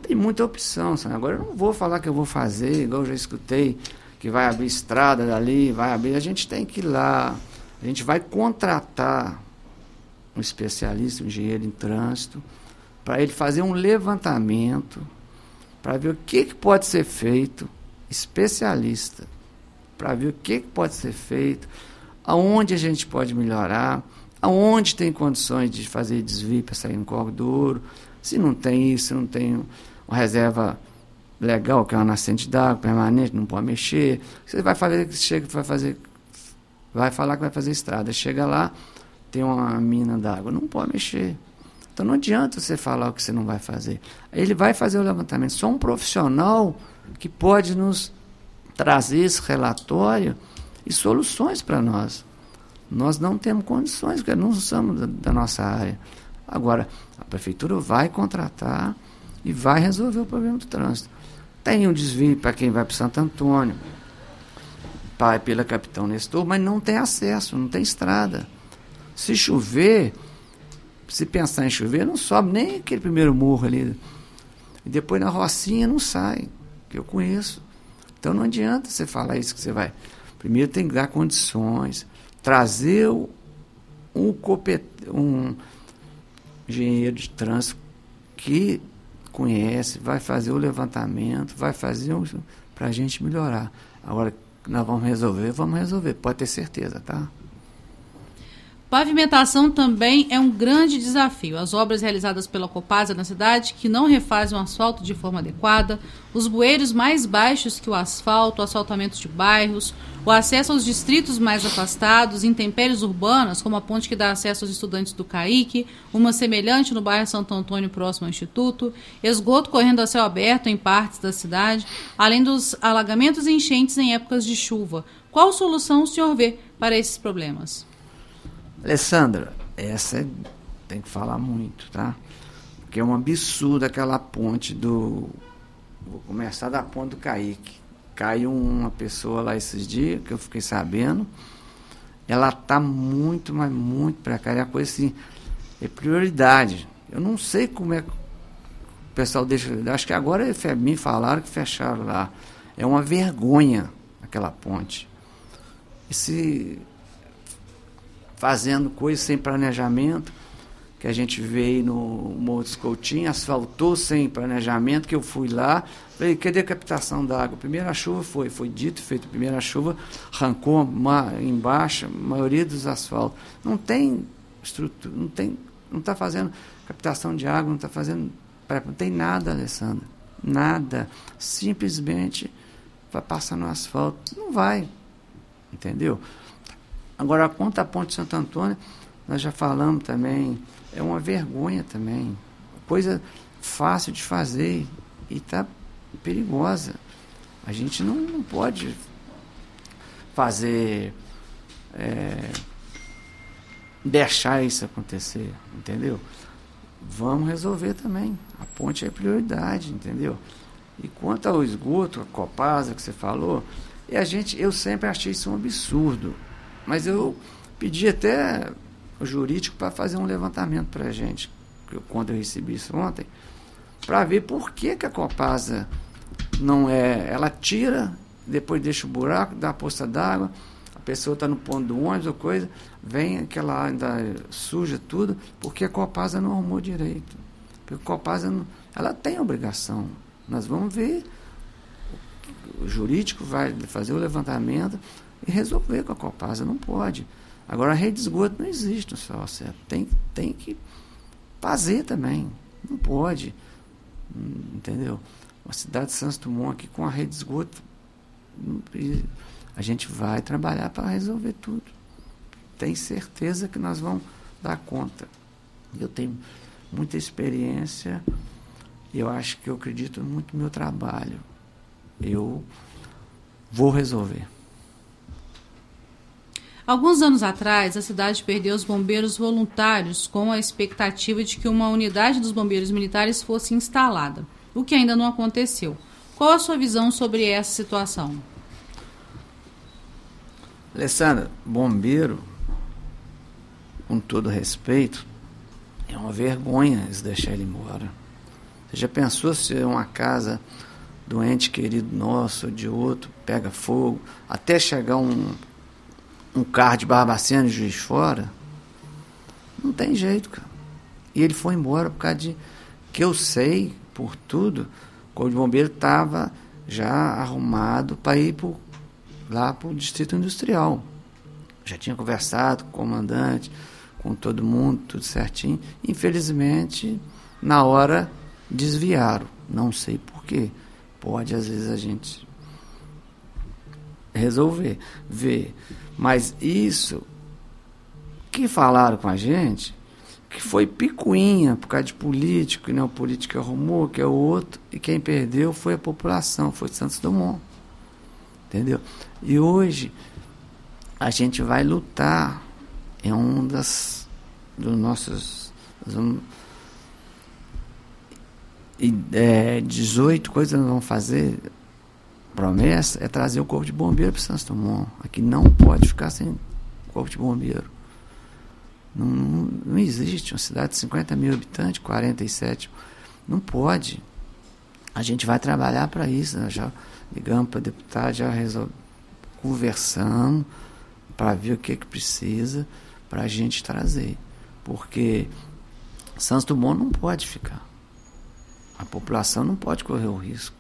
Tem muita opção, sabe? Agora eu não vou falar que eu vou fazer, igual eu já escutei, que vai abrir estrada dali, vai abrir. A gente tem que ir lá, a gente vai contratar um especialista, um engenheiro em trânsito, para ele fazer um levantamento, para ver o que, que pode ser feito, especialista, para ver o que, que pode ser feito, aonde a gente pode melhorar aonde tem condições de fazer desvio para sair no corpo do ouro. Se não tem isso, se não tem uma reserva legal, que é uma nascente d'água permanente, não pode mexer. Você vai fazer, chega, vai fazer, vai falar que vai fazer estrada. Chega lá, tem uma mina d'água, não pode mexer. Então não adianta você falar o que você não vai fazer. Ele vai fazer o levantamento. Só um profissional que pode nos trazer esse relatório e soluções para nós. Nós não temos condições, porque não somos da, da nossa área. Agora, a prefeitura vai contratar e vai resolver o problema do trânsito. Tem um desvio para quem vai para Santo Antônio, vai pela Capitão Nestor, mas não tem acesso, não tem estrada. Se chover, se pensar em chover, não sobe nem aquele primeiro morro ali. E depois na Rocinha não sai, que eu conheço. Então não adianta você falar isso que você vai. Primeiro tem que dar condições trazer um, um engenheiro de trânsito que conhece, vai fazer o levantamento, vai fazer um, para a gente melhorar. Agora, nós vamos resolver, vamos resolver, pode ter certeza, tá? Pavimentação também é um grande desafio. As obras realizadas pela Copasa na cidade, que não refazem o asfalto de forma adequada, os bueiros mais baixos que o asfalto, o asfaltamento de bairros, o acesso aos distritos mais afastados, intempéries urbanas, como a ponte que dá acesso aos estudantes do CAIC, uma semelhante no bairro Santo Antônio, próximo ao Instituto, esgoto correndo a céu aberto em partes da cidade, além dos alagamentos e enchentes em épocas de chuva. Qual solução o senhor vê para esses problemas? Alessandra, essa é, tem que falar muito, tá? Porque é um absurdo aquela ponte do. Vou começar da ponte do Kaique. Caiu uma pessoa lá esses dias, que eu fiquei sabendo. Ela tá muito, mas muito precária. É a coisa assim, é prioridade. Eu não sei como é que o pessoal deixa. Acho que agora me falaram que fecharam lá. É uma vergonha aquela ponte. Esse fazendo coisas sem planejamento, que a gente veio no Morro dos Coutinhos, asfaltou sem planejamento, que eu fui lá, falei, cadê a captação d'água? Primeira chuva foi, foi dito, feito, primeira chuva, arrancou uma, embaixo a maioria dos asfaltos. Não tem estrutura, não tem, não está fazendo captação de água, não está fazendo, não tem nada, Alessandra, nada, simplesmente vai passar no asfalto, não vai, entendeu? Agora, quanto à Ponte Santo Antônio, nós já falamos também, é uma vergonha também. Coisa fácil de fazer e está perigosa. A gente não, não pode fazer. É, deixar isso acontecer, entendeu? Vamos resolver também. A ponte é prioridade, entendeu? E quanto ao esgoto, a Copasa que você falou, e a gente, eu sempre achei isso um absurdo. Mas eu pedi até o jurídico para fazer um levantamento para a gente, quando eu recebi isso ontem, para ver por que, que a Copasa não é. Ela tira, depois deixa o buraco, dá a poça d'água, a pessoa está no ponto do ônibus ou coisa, vem aquela ainda suja tudo, porque a Copasa não arrumou direito. Porque a Copasa não, ela tem obrigação. Nós vamos ver. O jurídico vai fazer o levantamento e resolver com a Copasa. Não pode. Agora, a rede de esgoto não existe no céu certo. Tem, tem que fazer também. Não pode. Entendeu? Uma cidade de Santos Dumont aqui com a rede de esgoto. A gente vai trabalhar para resolver tudo. Tem certeza que nós vamos dar conta. Eu tenho muita experiência. Eu acho que eu acredito muito no meu trabalho. eu vou resolver. Alguns anos atrás, a cidade perdeu os bombeiros voluntários com a expectativa de que uma unidade dos bombeiros militares fosse instalada, o que ainda não aconteceu. Qual a sua visão sobre essa situação? Alessandra, bombeiro, com todo respeito, é uma vergonha eles deixar ele embora. Você já pensou se uma casa doente querido nosso de outro pega fogo, até chegar um, um carro de Barbacena de Juiz Fora? Não tem jeito, cara. E ele foi embora por causa de que eu sei, por tudo, o Corpo de Bombeiro estava já arrumado para ir pro, lá para o Distrito Industrial. Já tinha conversado com o comandante, com todo mundo, tudo certinho. Infelizmente, na hora desviaram. Não sei porquê. Pode, às vezes, a gente resolver, ver. Mas isso que falaram com a gente, que foi picuinha por causa de político, e não o político arrumou, que é o outro, e quem perdeu foi a população, foi Santos Dumont. Entendeu? E hoje a gente vai lutar é um das dos nossos um, e, é, 18 coisas nós vamos fazer promessa é trazer o corpo de bombeiro para Santos Dumont aqui não pode ficar sem corpo de bombeiro não, não, não existe uma cidade de 50 mil habitantes 47 não pode a gente vai trabalhar para isso nós já ligamos para deputado já resolvemos conversamos para ver o que que precisa para a gente trazer. Porque Santos Dumont não pode ficar. A população não pode correr o risco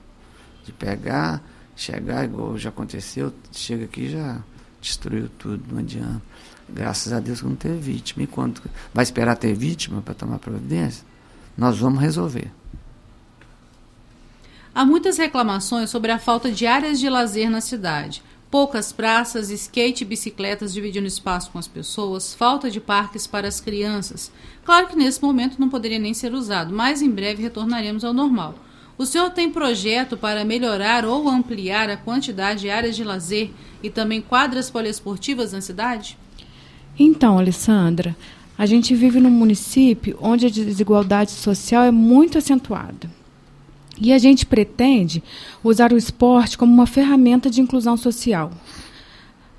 de pegar, chegar, igual já aconteceu, chega aqui já destruiu tudo, não adianta. Graças a Deus que não teve vítima. E quando vai esperar ter vítima para tomar providência? Nós vamos resolver. Há muitas reclamações sobre a falta de áreas de lazer na cidade poucas praças, skate e bicicletas dividindo espaço com as pessoas, falta de parques para as crianças. Claro que nesse momento não poderia nem ser usado, mas em breve retornaremos ao normal. O senhor tem projeto para melhorar ou ampliar a quantidade de áreas de lazer e também quadras poliesportivas na cidade? Então, Alessandra, a gente vive num município onde a desigualdade social é muito acentuada. E a gente pretende usar o esporte como uma ferramenta de inclusão social.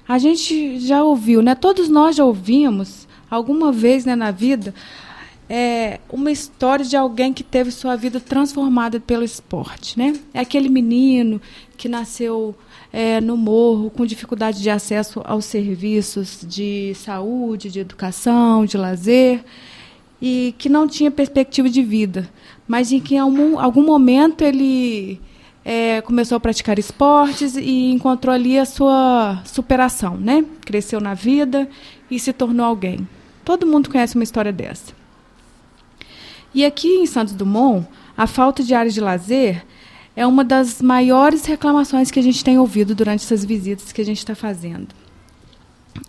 A gente já ouviu, né? Todos nós já ouvimos alguma vez né, na vida é, uma história de alguém que teve sua vida transformada pelo esporte, né? É aquele menino que nasceu é, no morro com dificuldade de acesso aos serviços de saúde, de educação, de lazer e que não tinha perspectiva de vida mas em que em algum, algum momento ele é, começou a praticar esportes e encontrou ali a sua superação, né? Cresceu na vida e se tornou alguém. Todo mundo conhece uma história dessa. E aqui em Santos Dumont, a falta de áreas de lazer é uma das maiores reclamações que a gente tem ouvido durante essas visitas que a gente está fazendo.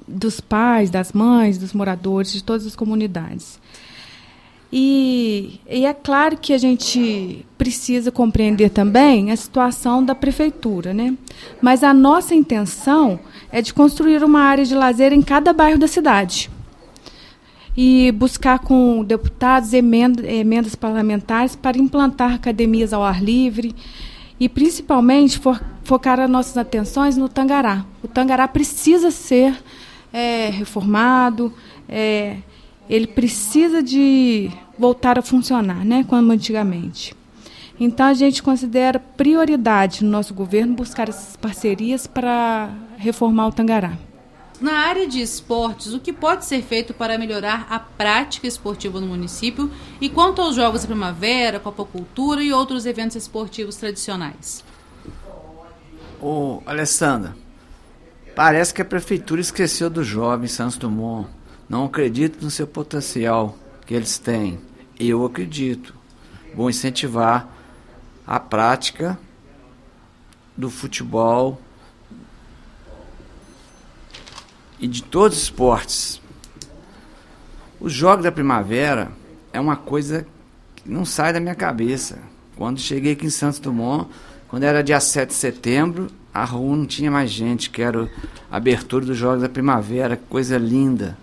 Dos pais, das mães, dos moradores, de todas as comunidades. E, e, é claro que a gente precisa compreender também a situação da prefeitura, né? Mas a nossa intenção é de construir uma área de lazer em cada bairro da cidade e buscar com deputados emendas, emendas parlamentares para implantar academias ao ar livre e principalmente for, focar as nossas atenções no Tangará. O Tangará precisa ser é, reformado. É, ele precisa de voltar a funcionar, né, como antigamente. Então a gente considera prioridade no nosso governo buscar essas parcerias para reformar o Tangará. Na área de esportes, o que pode ser feito para melhorar a prática esportiva no município e quanto aos Jogos da Primavera, Copa Cultura e outros eventos esportivos tradicionais? Ô, Alessandra, parece que a prefeitura esqueceu dos jovens Santos Dumont não acredito no seu potencial que eles têm. Eu acredito. Vou incentivar a prática do futebol e de todos os esportes. Os Jogos da Primavera é uma coisa que não sai da minha cabeça. Quando cheguei aqui em Santos Dumont, Quando era dia 7 de setembro, a rua não tinha mais gente, que era a abertura dos Jogos da Primavera, coisa linda.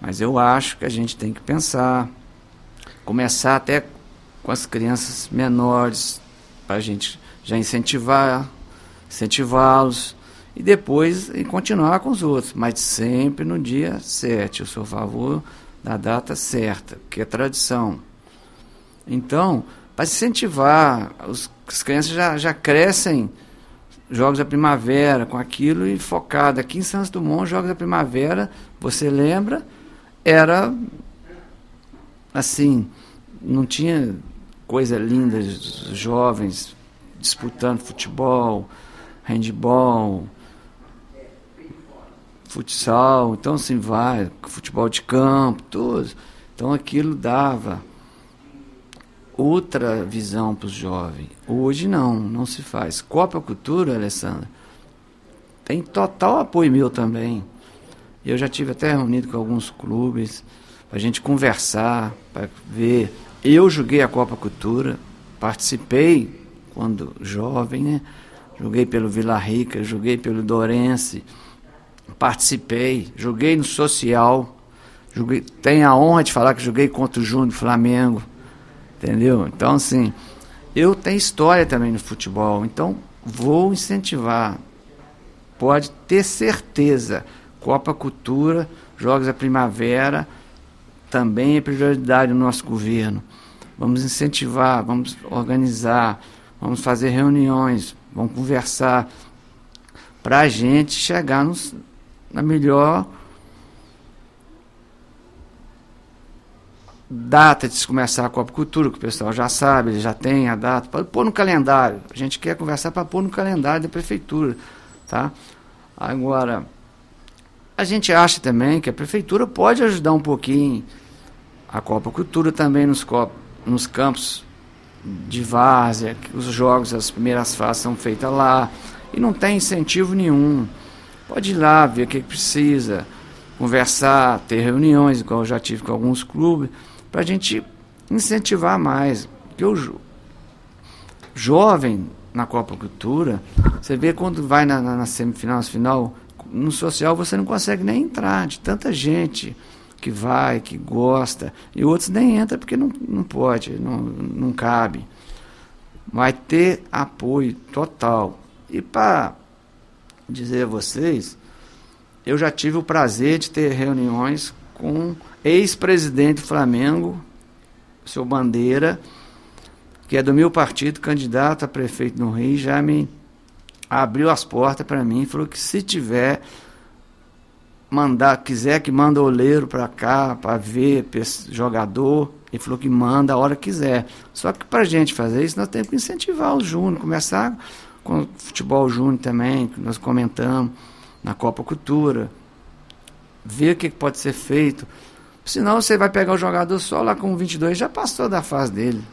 Mas eu acho que a gente tem que pensar, começar até com as crianças menores, para a gente já incentivar, incentivá-los, e depois continuar com os outros, mas sempre no dia 7. Eu sou a favor da data certa, que é tradição. Então, para incentivar, os, as crianças já, já crescem Jogos da Primavera com aquilo e focado. Aqui em Santos Dumont, Jogos da Primavera, você lembra, era assim, não tinha coisa linda, jovens disputando futebol, handball, futsal, então assim vai, futebol de campo, tudo. Então aquilo dava outra visão para os jovens. Hoje não, não se faz. Copa Cultura, Alessandra, tem total apoio meu também. Eu já tive até reunido com alguns clubes para a gente conversar, para ver. Eu joguei a Copa Cultura, participei quando jovem, né? Joguei pelo Vila Rica, joguei pelo Dorense, participei, joguei no social, joguei, tenho a honra de falar que joguei contra o Júnior Flamengo, entendeu? Então, assim, eu tenho história também no futebol, então vou incentivar. Pode ter certeza, Copa Cultura, Jogos da Primavera, também é prioridade no nosso governo. Vamos incentivar, vamos organizar, vamos fazer reuniões, vamos conversar para a gente chegar nos, na melhor data de se começar a Copa Cultura, que o pessoal já sabe, ele já tem a data, pode pôr no calendário. A gente quer conversar para pôr no calendário da prefeitura, tá? Agora, a gente acha também que a prefeitura pode ajudar um pouquinho a Copa Cultura também nos, nos campos de várzea, os jogos, as primeiras fases são feitas lá, e não tem incentivo nenhum. Pode ir lá, ver o que precisa, conversar, ter reuniões, igual eu já tive com alguns clubes, para a gente incentivar mais. Porque o jo jovem na Copa Cultura, você vê quando vai na, na, na semifinal, final, no social você não consegue nem entrar, de tanta gente que vai, que gosta, e outros nem entram porque não, não pode, não, não cabe. Vai ter apoio total. E para dizer a vocês, eu já tive o prazer de ter reuniões com ex-presidente do Flamengo, seu Bandeira, que é do meu partido, candidato a prefeito no Rio, já me abriu as portas para mim e falou que se tiver mandar, quiser que manda oleiro para cá para ver jogador, ele falou que manda a hora que quiser. Só que para a gente fazer isso, nós temos que incentivar o júnior, começar com o futebol júnior também, que nós comentamos, na Copa Cultura, ver o que pode ser feito. Senão você vai pegar o jogador só lá com 22, já passou da fase dele.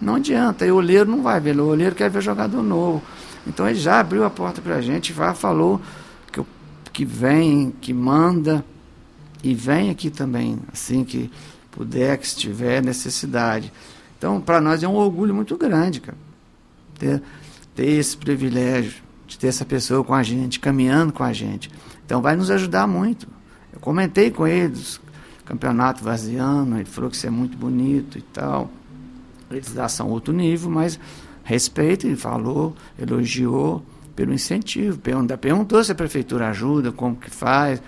Não adianta, e o olheiro não vai ver, o olheiro quer ver jogador novo. Então ele já abriu a porta para a gente, já falou que, que vem, que manda, e vem aqui também, assim que puder, que se tiver necessidade. Então, para nós é um orgulho muito grande, cara. Ter, ter esse privilégio de ter essa pessoa com a gente, caminhando com a gente. Então vai nos ajudar muito. Eu comentei com eles, campeonato vaziano, ele falou que isso é muito bonito e tal. Eles já são outro nível, mas respeito, ele falou, elogiou pelo incentivo. Perguntou, perguntou se a prefeitura ajuda, como que faz.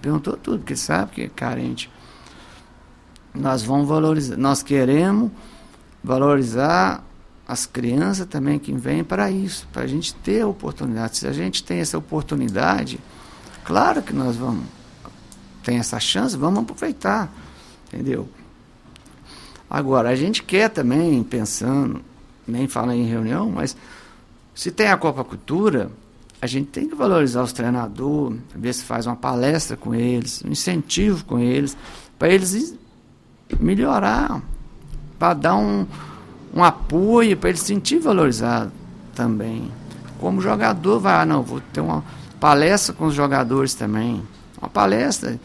Perguntou tudo, porque sabe que é carente. Nós vamos valorizar, nós queremos valorizar as crianças também que vêm para isso, para a gente ter a oportunidade. Se a gente tem essa oportunidade, claro que nós vamos ter essa chance, vamos aproveitar, entendeu? Agora, a gente quer também, pensando, nem fala em reunião, mas se tem a Copa Cultura, a gente tem que valorizar os treinadores, ver se faz uma palestra com eles, um incentivo com eles, para eles melhorar, para dar um, um apoio para ele se sentir valorizado também. Como jogador, vai, ah, não, vou ter uma palestra com os jogadores também. Uma palestra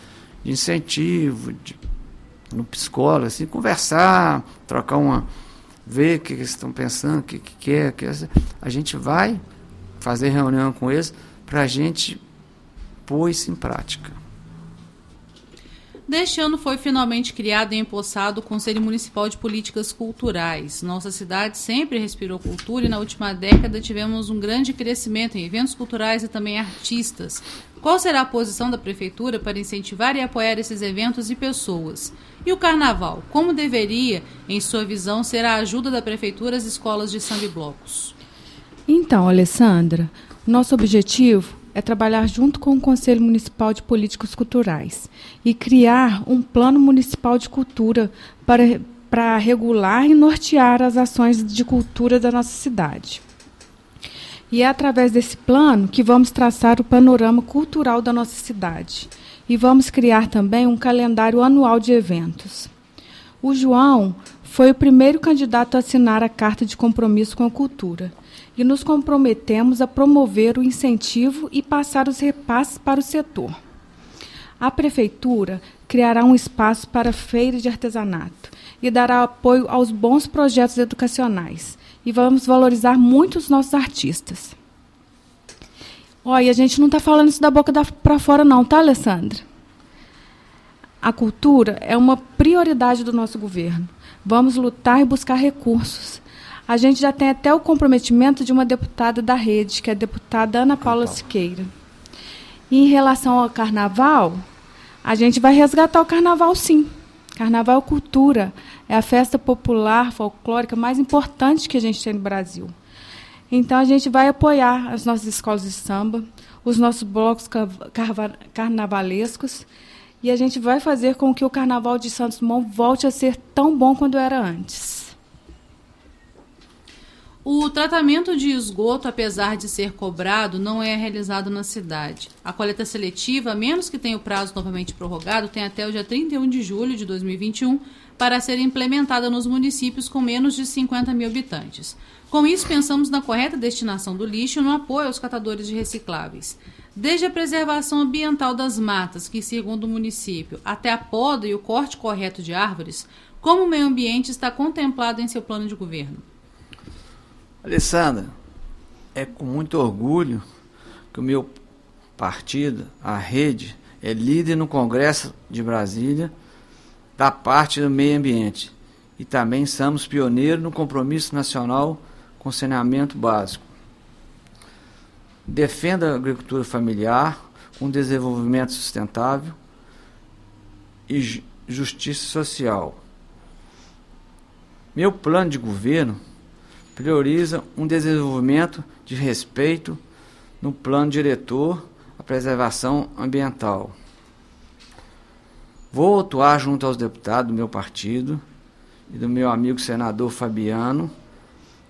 de incentivo, de, no psicólogo, assim, conversar, trocar uma, ver o que eles estão pensando, o que, que quer. Que a gente vai fazer reunião com eles para a gente pôr isso em prática. Deste ano foi finalmente criado e empossado o Conselho Municipal de Políticas Culturais. Nossa cidade sempre respirou cultura e na última década tivemos um grande crescimento em eventos culturais e também artistas. Qual será a posição da Prefeitura para incentivar e apoiar esses eventos e pessoas? E o Carnaval? Como deveria, em sua visão, ser a ajuda da Prefeitura às escolas de samba e blocos? Então, Alessandra, nosso objetivo é trabalhar junto com o Conselho Municipal de Políticas Culturais e criar um plano municipal de cultura para, para regular e nortear as ações de cultura da nossa cidade. E é através desse plano que vamos traçar o panorama cultural da nossa cidade. E vamos criar também um calendário anual de eventos. O João foi o primeiro candidato a assinar a carta de compromisso com a cultura e nos comprometemos a promover o incentivo e passar os repasses para o setor. A Prefeitura criará um espaço para feira de artesanato e dará apoio aos bons projetos educacionais. E vamos valorizar muito os nossos artistas. Olha, a gente não está falando isso da boca para fora, não, tá, Alessandra? A cultura é uma prioridade do nosso governo. Vamos lutar e buscar recursos a gente já tem até o comprometimento de uma deputada da rede, que é a deputada Ana Paula Siqueira. E em relação ao carnaval, a gente vai resgatar o carnaval sim. Carnaval é cultura, é a festa popular folclórica mais importante que a gente tem no Brasil. Então a gente vai apoiar as nossas escolas de samba, os nossos blocos carnavalescos, e a gente vai fazer com que o Carnaval de Santos Dumont volte a ser tão bom quanto era antes. O tratamento de esgoto, apesar de ser cobrado, não é realizado na cidade. A coleta seletiva, menos que tenha o prazo novamente prorrogado, tem até o dia 31 de julho de 2021 para ser implementada nos municípios com menos de 50 mil habitantes. Com isso, pensamos na correta destinação do lixo e no apoio aos catadores de recicláveis. Desde a preservação ambiental das matas, que segundo o município, até a poda e o corte correto de árvores, como o meio ambiente está contemplado em seu plano de governo? Alessandra, é com muito orgulho que o meu partido, a rede, é líder no Congresso de Brasília da parte do meio ambiente e também somos pioneiros no compromisso nacional com saneamento básico. Defenda a agricultura familiar com desenvolvimento sustentável e justiça social. Meu plano de governo prioriza um desenvolvimento de respeito no plano diretor à preservação ambiental. Vou atuar junto aos deputados do meu partido e do meu amigo senador Fabiano,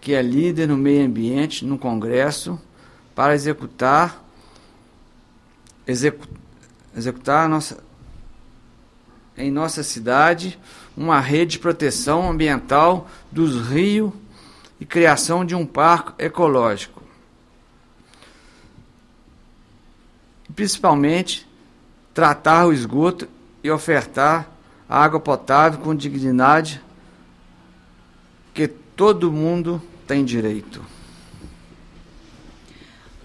que é líder no meio ambiente no Congresso, para executar execu, executar nossa, em nossa cidade uma rede de proteção ambiental dos rios e criação de um parque ecológico. Principalmente, tratar o esgoto e ofertar água potável com dignidade que todo mundo tem direito.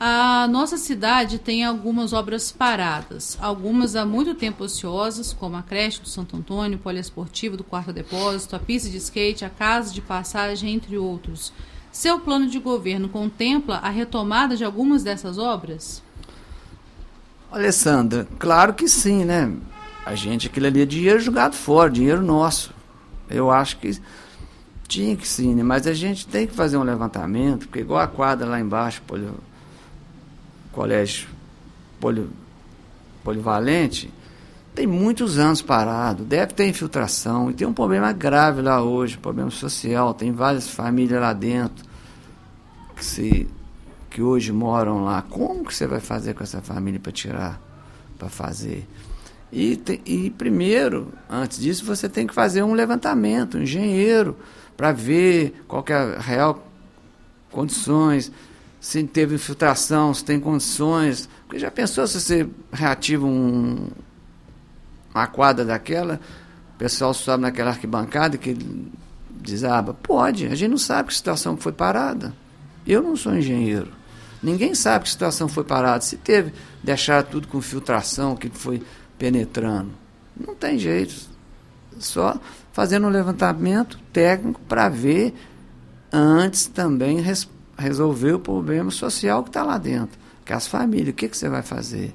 A nossa cidade tem algumas obras paradas, algumas há muito tempo ociosas, como a creche do Santo Antônio, o poliesportivo do Quarto Depósito, a pista de skate, a casa de passagem, entre outros. Seu plano de governo contempla a retomada de algumas dessas obras? Alessandra, claro que sim, né? A gente, aquilo ali é dinheiro jogado fora, dinheiro nosso. Eu acho que tinha que sim, né? Mas a gente tem que fazer um levantamento, porque igual a quadra lá embaixo, polio colégio poli, polivalente, tem muitos anos parado, deve ter infiltração e tem um problema grave lá hoje, problema social, tem várias famílias lá dentro que, se, que hoje moram lá. Como que você vai fazer com essa família para tirar, para fazer? E, te, e primeiro, antes disso, você tem que fazer um levantamento, um engenheiro, para ver qual que é a real condições, se teve infiltração, se tem condições. Porque já pensou se você reativa um, uma quadra daquela, o pessoal sobe naquela arquibancada que desaba? Pode, a gente não sabe que situação foi parada. Eu não sou engenheiro. Ninguém sabe que situação foi parada. Se teve, deixar tudo com filtração, que foi penetrando. Não tem jeito. Só fazendo um levantamento técnico para ver antes também resolver o problema social que está lá dentro. Que as famílias, o que, que você vai fazer?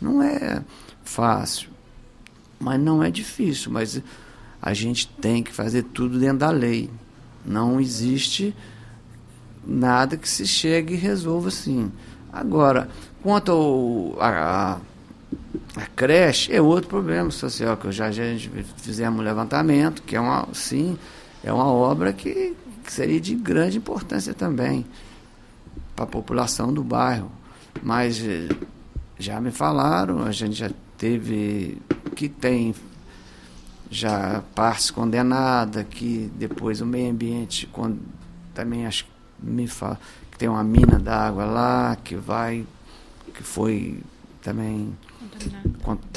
Não é fácil, mas não é difícil. Mas a gente tem que fazer tudo dentro da lei. Não existe nada que se chegue e resolva assim. Agora, quanto ao, a, a, creche, é outro problema social, que já, já fizemos um levantamento, que é uma, sim, é uma obra que, que seria de grande importância também para a população do bairro. Mas eh, já me falaram, a gente já teve que tem já partes condenadas, que depois o meio ambiente também acho me fala que tem uma mina d'água lá que vai que foi também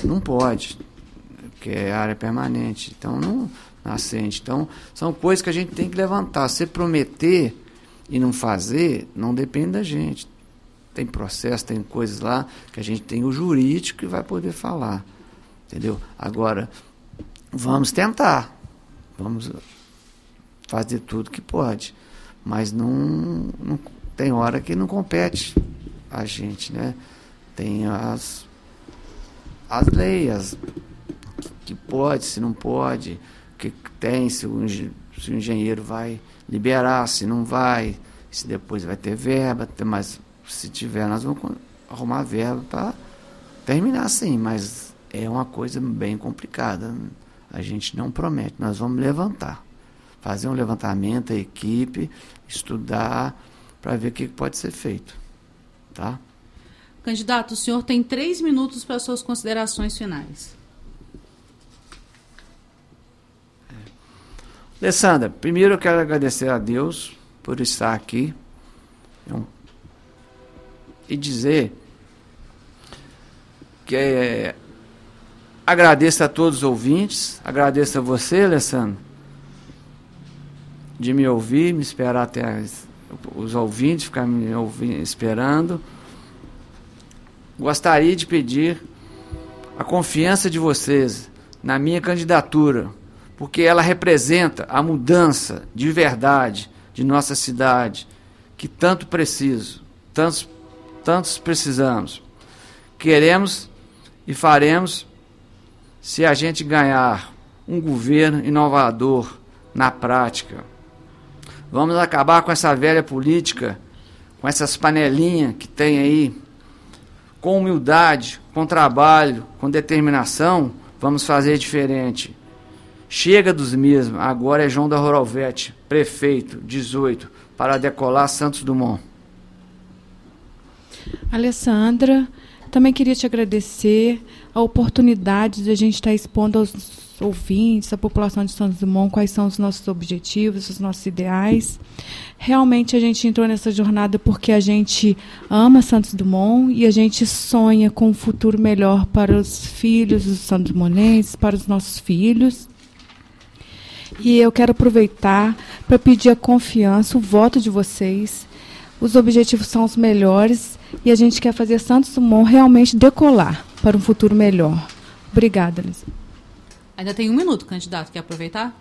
não pode porque é área permanente então não nascente. Então são coisas que a gente tem que levantar. Se prometer e não fazer não depende da gente. Tem processo tem coisas lá que a gente tem o jurídico que vai poder falar. Entendeu? Agora vamos tentar. Vamos fazer tudo que pode. Mas não, não tem hora que não compete a gente, né? Tem as, as leis, que pode, se não pode, que tem, se o, se o engenheiro vai liberar, se não vai, se depois vai ter verba, mas se tiver, nós vamos arrumar verba para terminar sim, mas é uma coisa bem complicada. A gente não promete, nós vamos levantar fazer um levantamento, a equipe, estudar para ver o que pode ser feito. Tá? Candidato, o senhor tem três minutos para suas considerações finais. Alessandra, primeiro eu quero agradecer a Deus por estar aqui e dizer que é, agradeço a todos os ouvintes, agradeço a você, Alessandro, de me ouvir, me esperar até os ouvintes ficar me ouvindo, esperando. Gostaria de pedir a confiança de vocês na minha candidatura, porque ela representa a mudança de verdade de nossa cidade, que tanto preciso, tantos, tantos precisamos. Queremos e faremos se a gente ganhar um governo inovador na prática. Vamos acabar com essa velha política, com essas panelinhas que tem aí. Com humildade, com trabalho, com determinação, vamos fazer diferente. Chega dos mesmos, agora é João da Rorovete, prefeito, 18, para decolar Santos Dumont. Alessandra, também queria te agradecer a oportunidade de a gente estar expondo aos ouvintes, a população de Santos Dumont, quais são os nossos objetivos, os nossos ideais. Realmente a gente entrou nessa jornada porque a gente ama Santos Dumont e a gente sonha com um futuro melhor para os filhos dos Santos Dumontenses, para os nossos filhos. E eu quero aproveitar para pedir a confiança, o voto de vocês. Os objetivos são os melhores e a gente quer fazer Santos Dumont realmente decolar para um futuro melhor. Obrigada, Liz. Ainda tem um minuto, candidato. Quer aproveitar?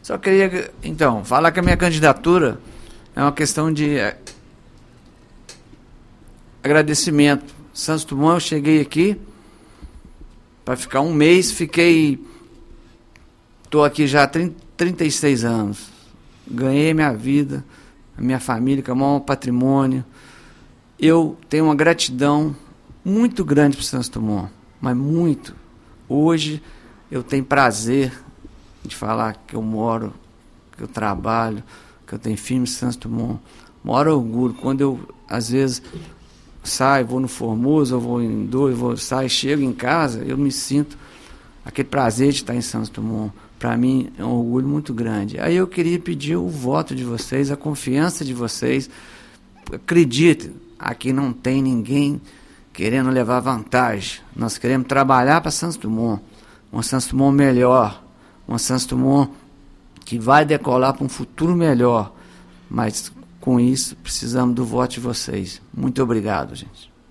Só queria, então, falar que a minha candidatura é uma questão de eh, agradecimento. Santos Dumont, eu cheguei aqui para ficar um mês, fiquei. Estou aqui já há 30, 36 anos. Ganhei minha vida, a minha família, que é o maior patrimônio. Eu tenho uma gratidão muito grande para Santos Dumont, mas muito Hoje eu tenho prazer de falar que eu moro, que eu trabalho, que eu tenho firme Santos Dumont. Moro orgulho. Quando eu, às vezes, saio, vou no Formoso, eu vou em dois, vou, saio, chego em casa, eu me sinto aquele prazer de estar em Santos Dumont. Para mim é um orgulho muito grande. Aí eu queria pedir o voto de vocês, a confiança de vocês. Acredite, aqui não tem ninguém querendo levar vantagem. Nós queremos trabalhar para Santos Dumont, um Santos Dumont melhor, um Santos Dumont que vai decolar para um futuro melhor. Mas com isso precisamos do voto de vocês. Muito obrigado, gente.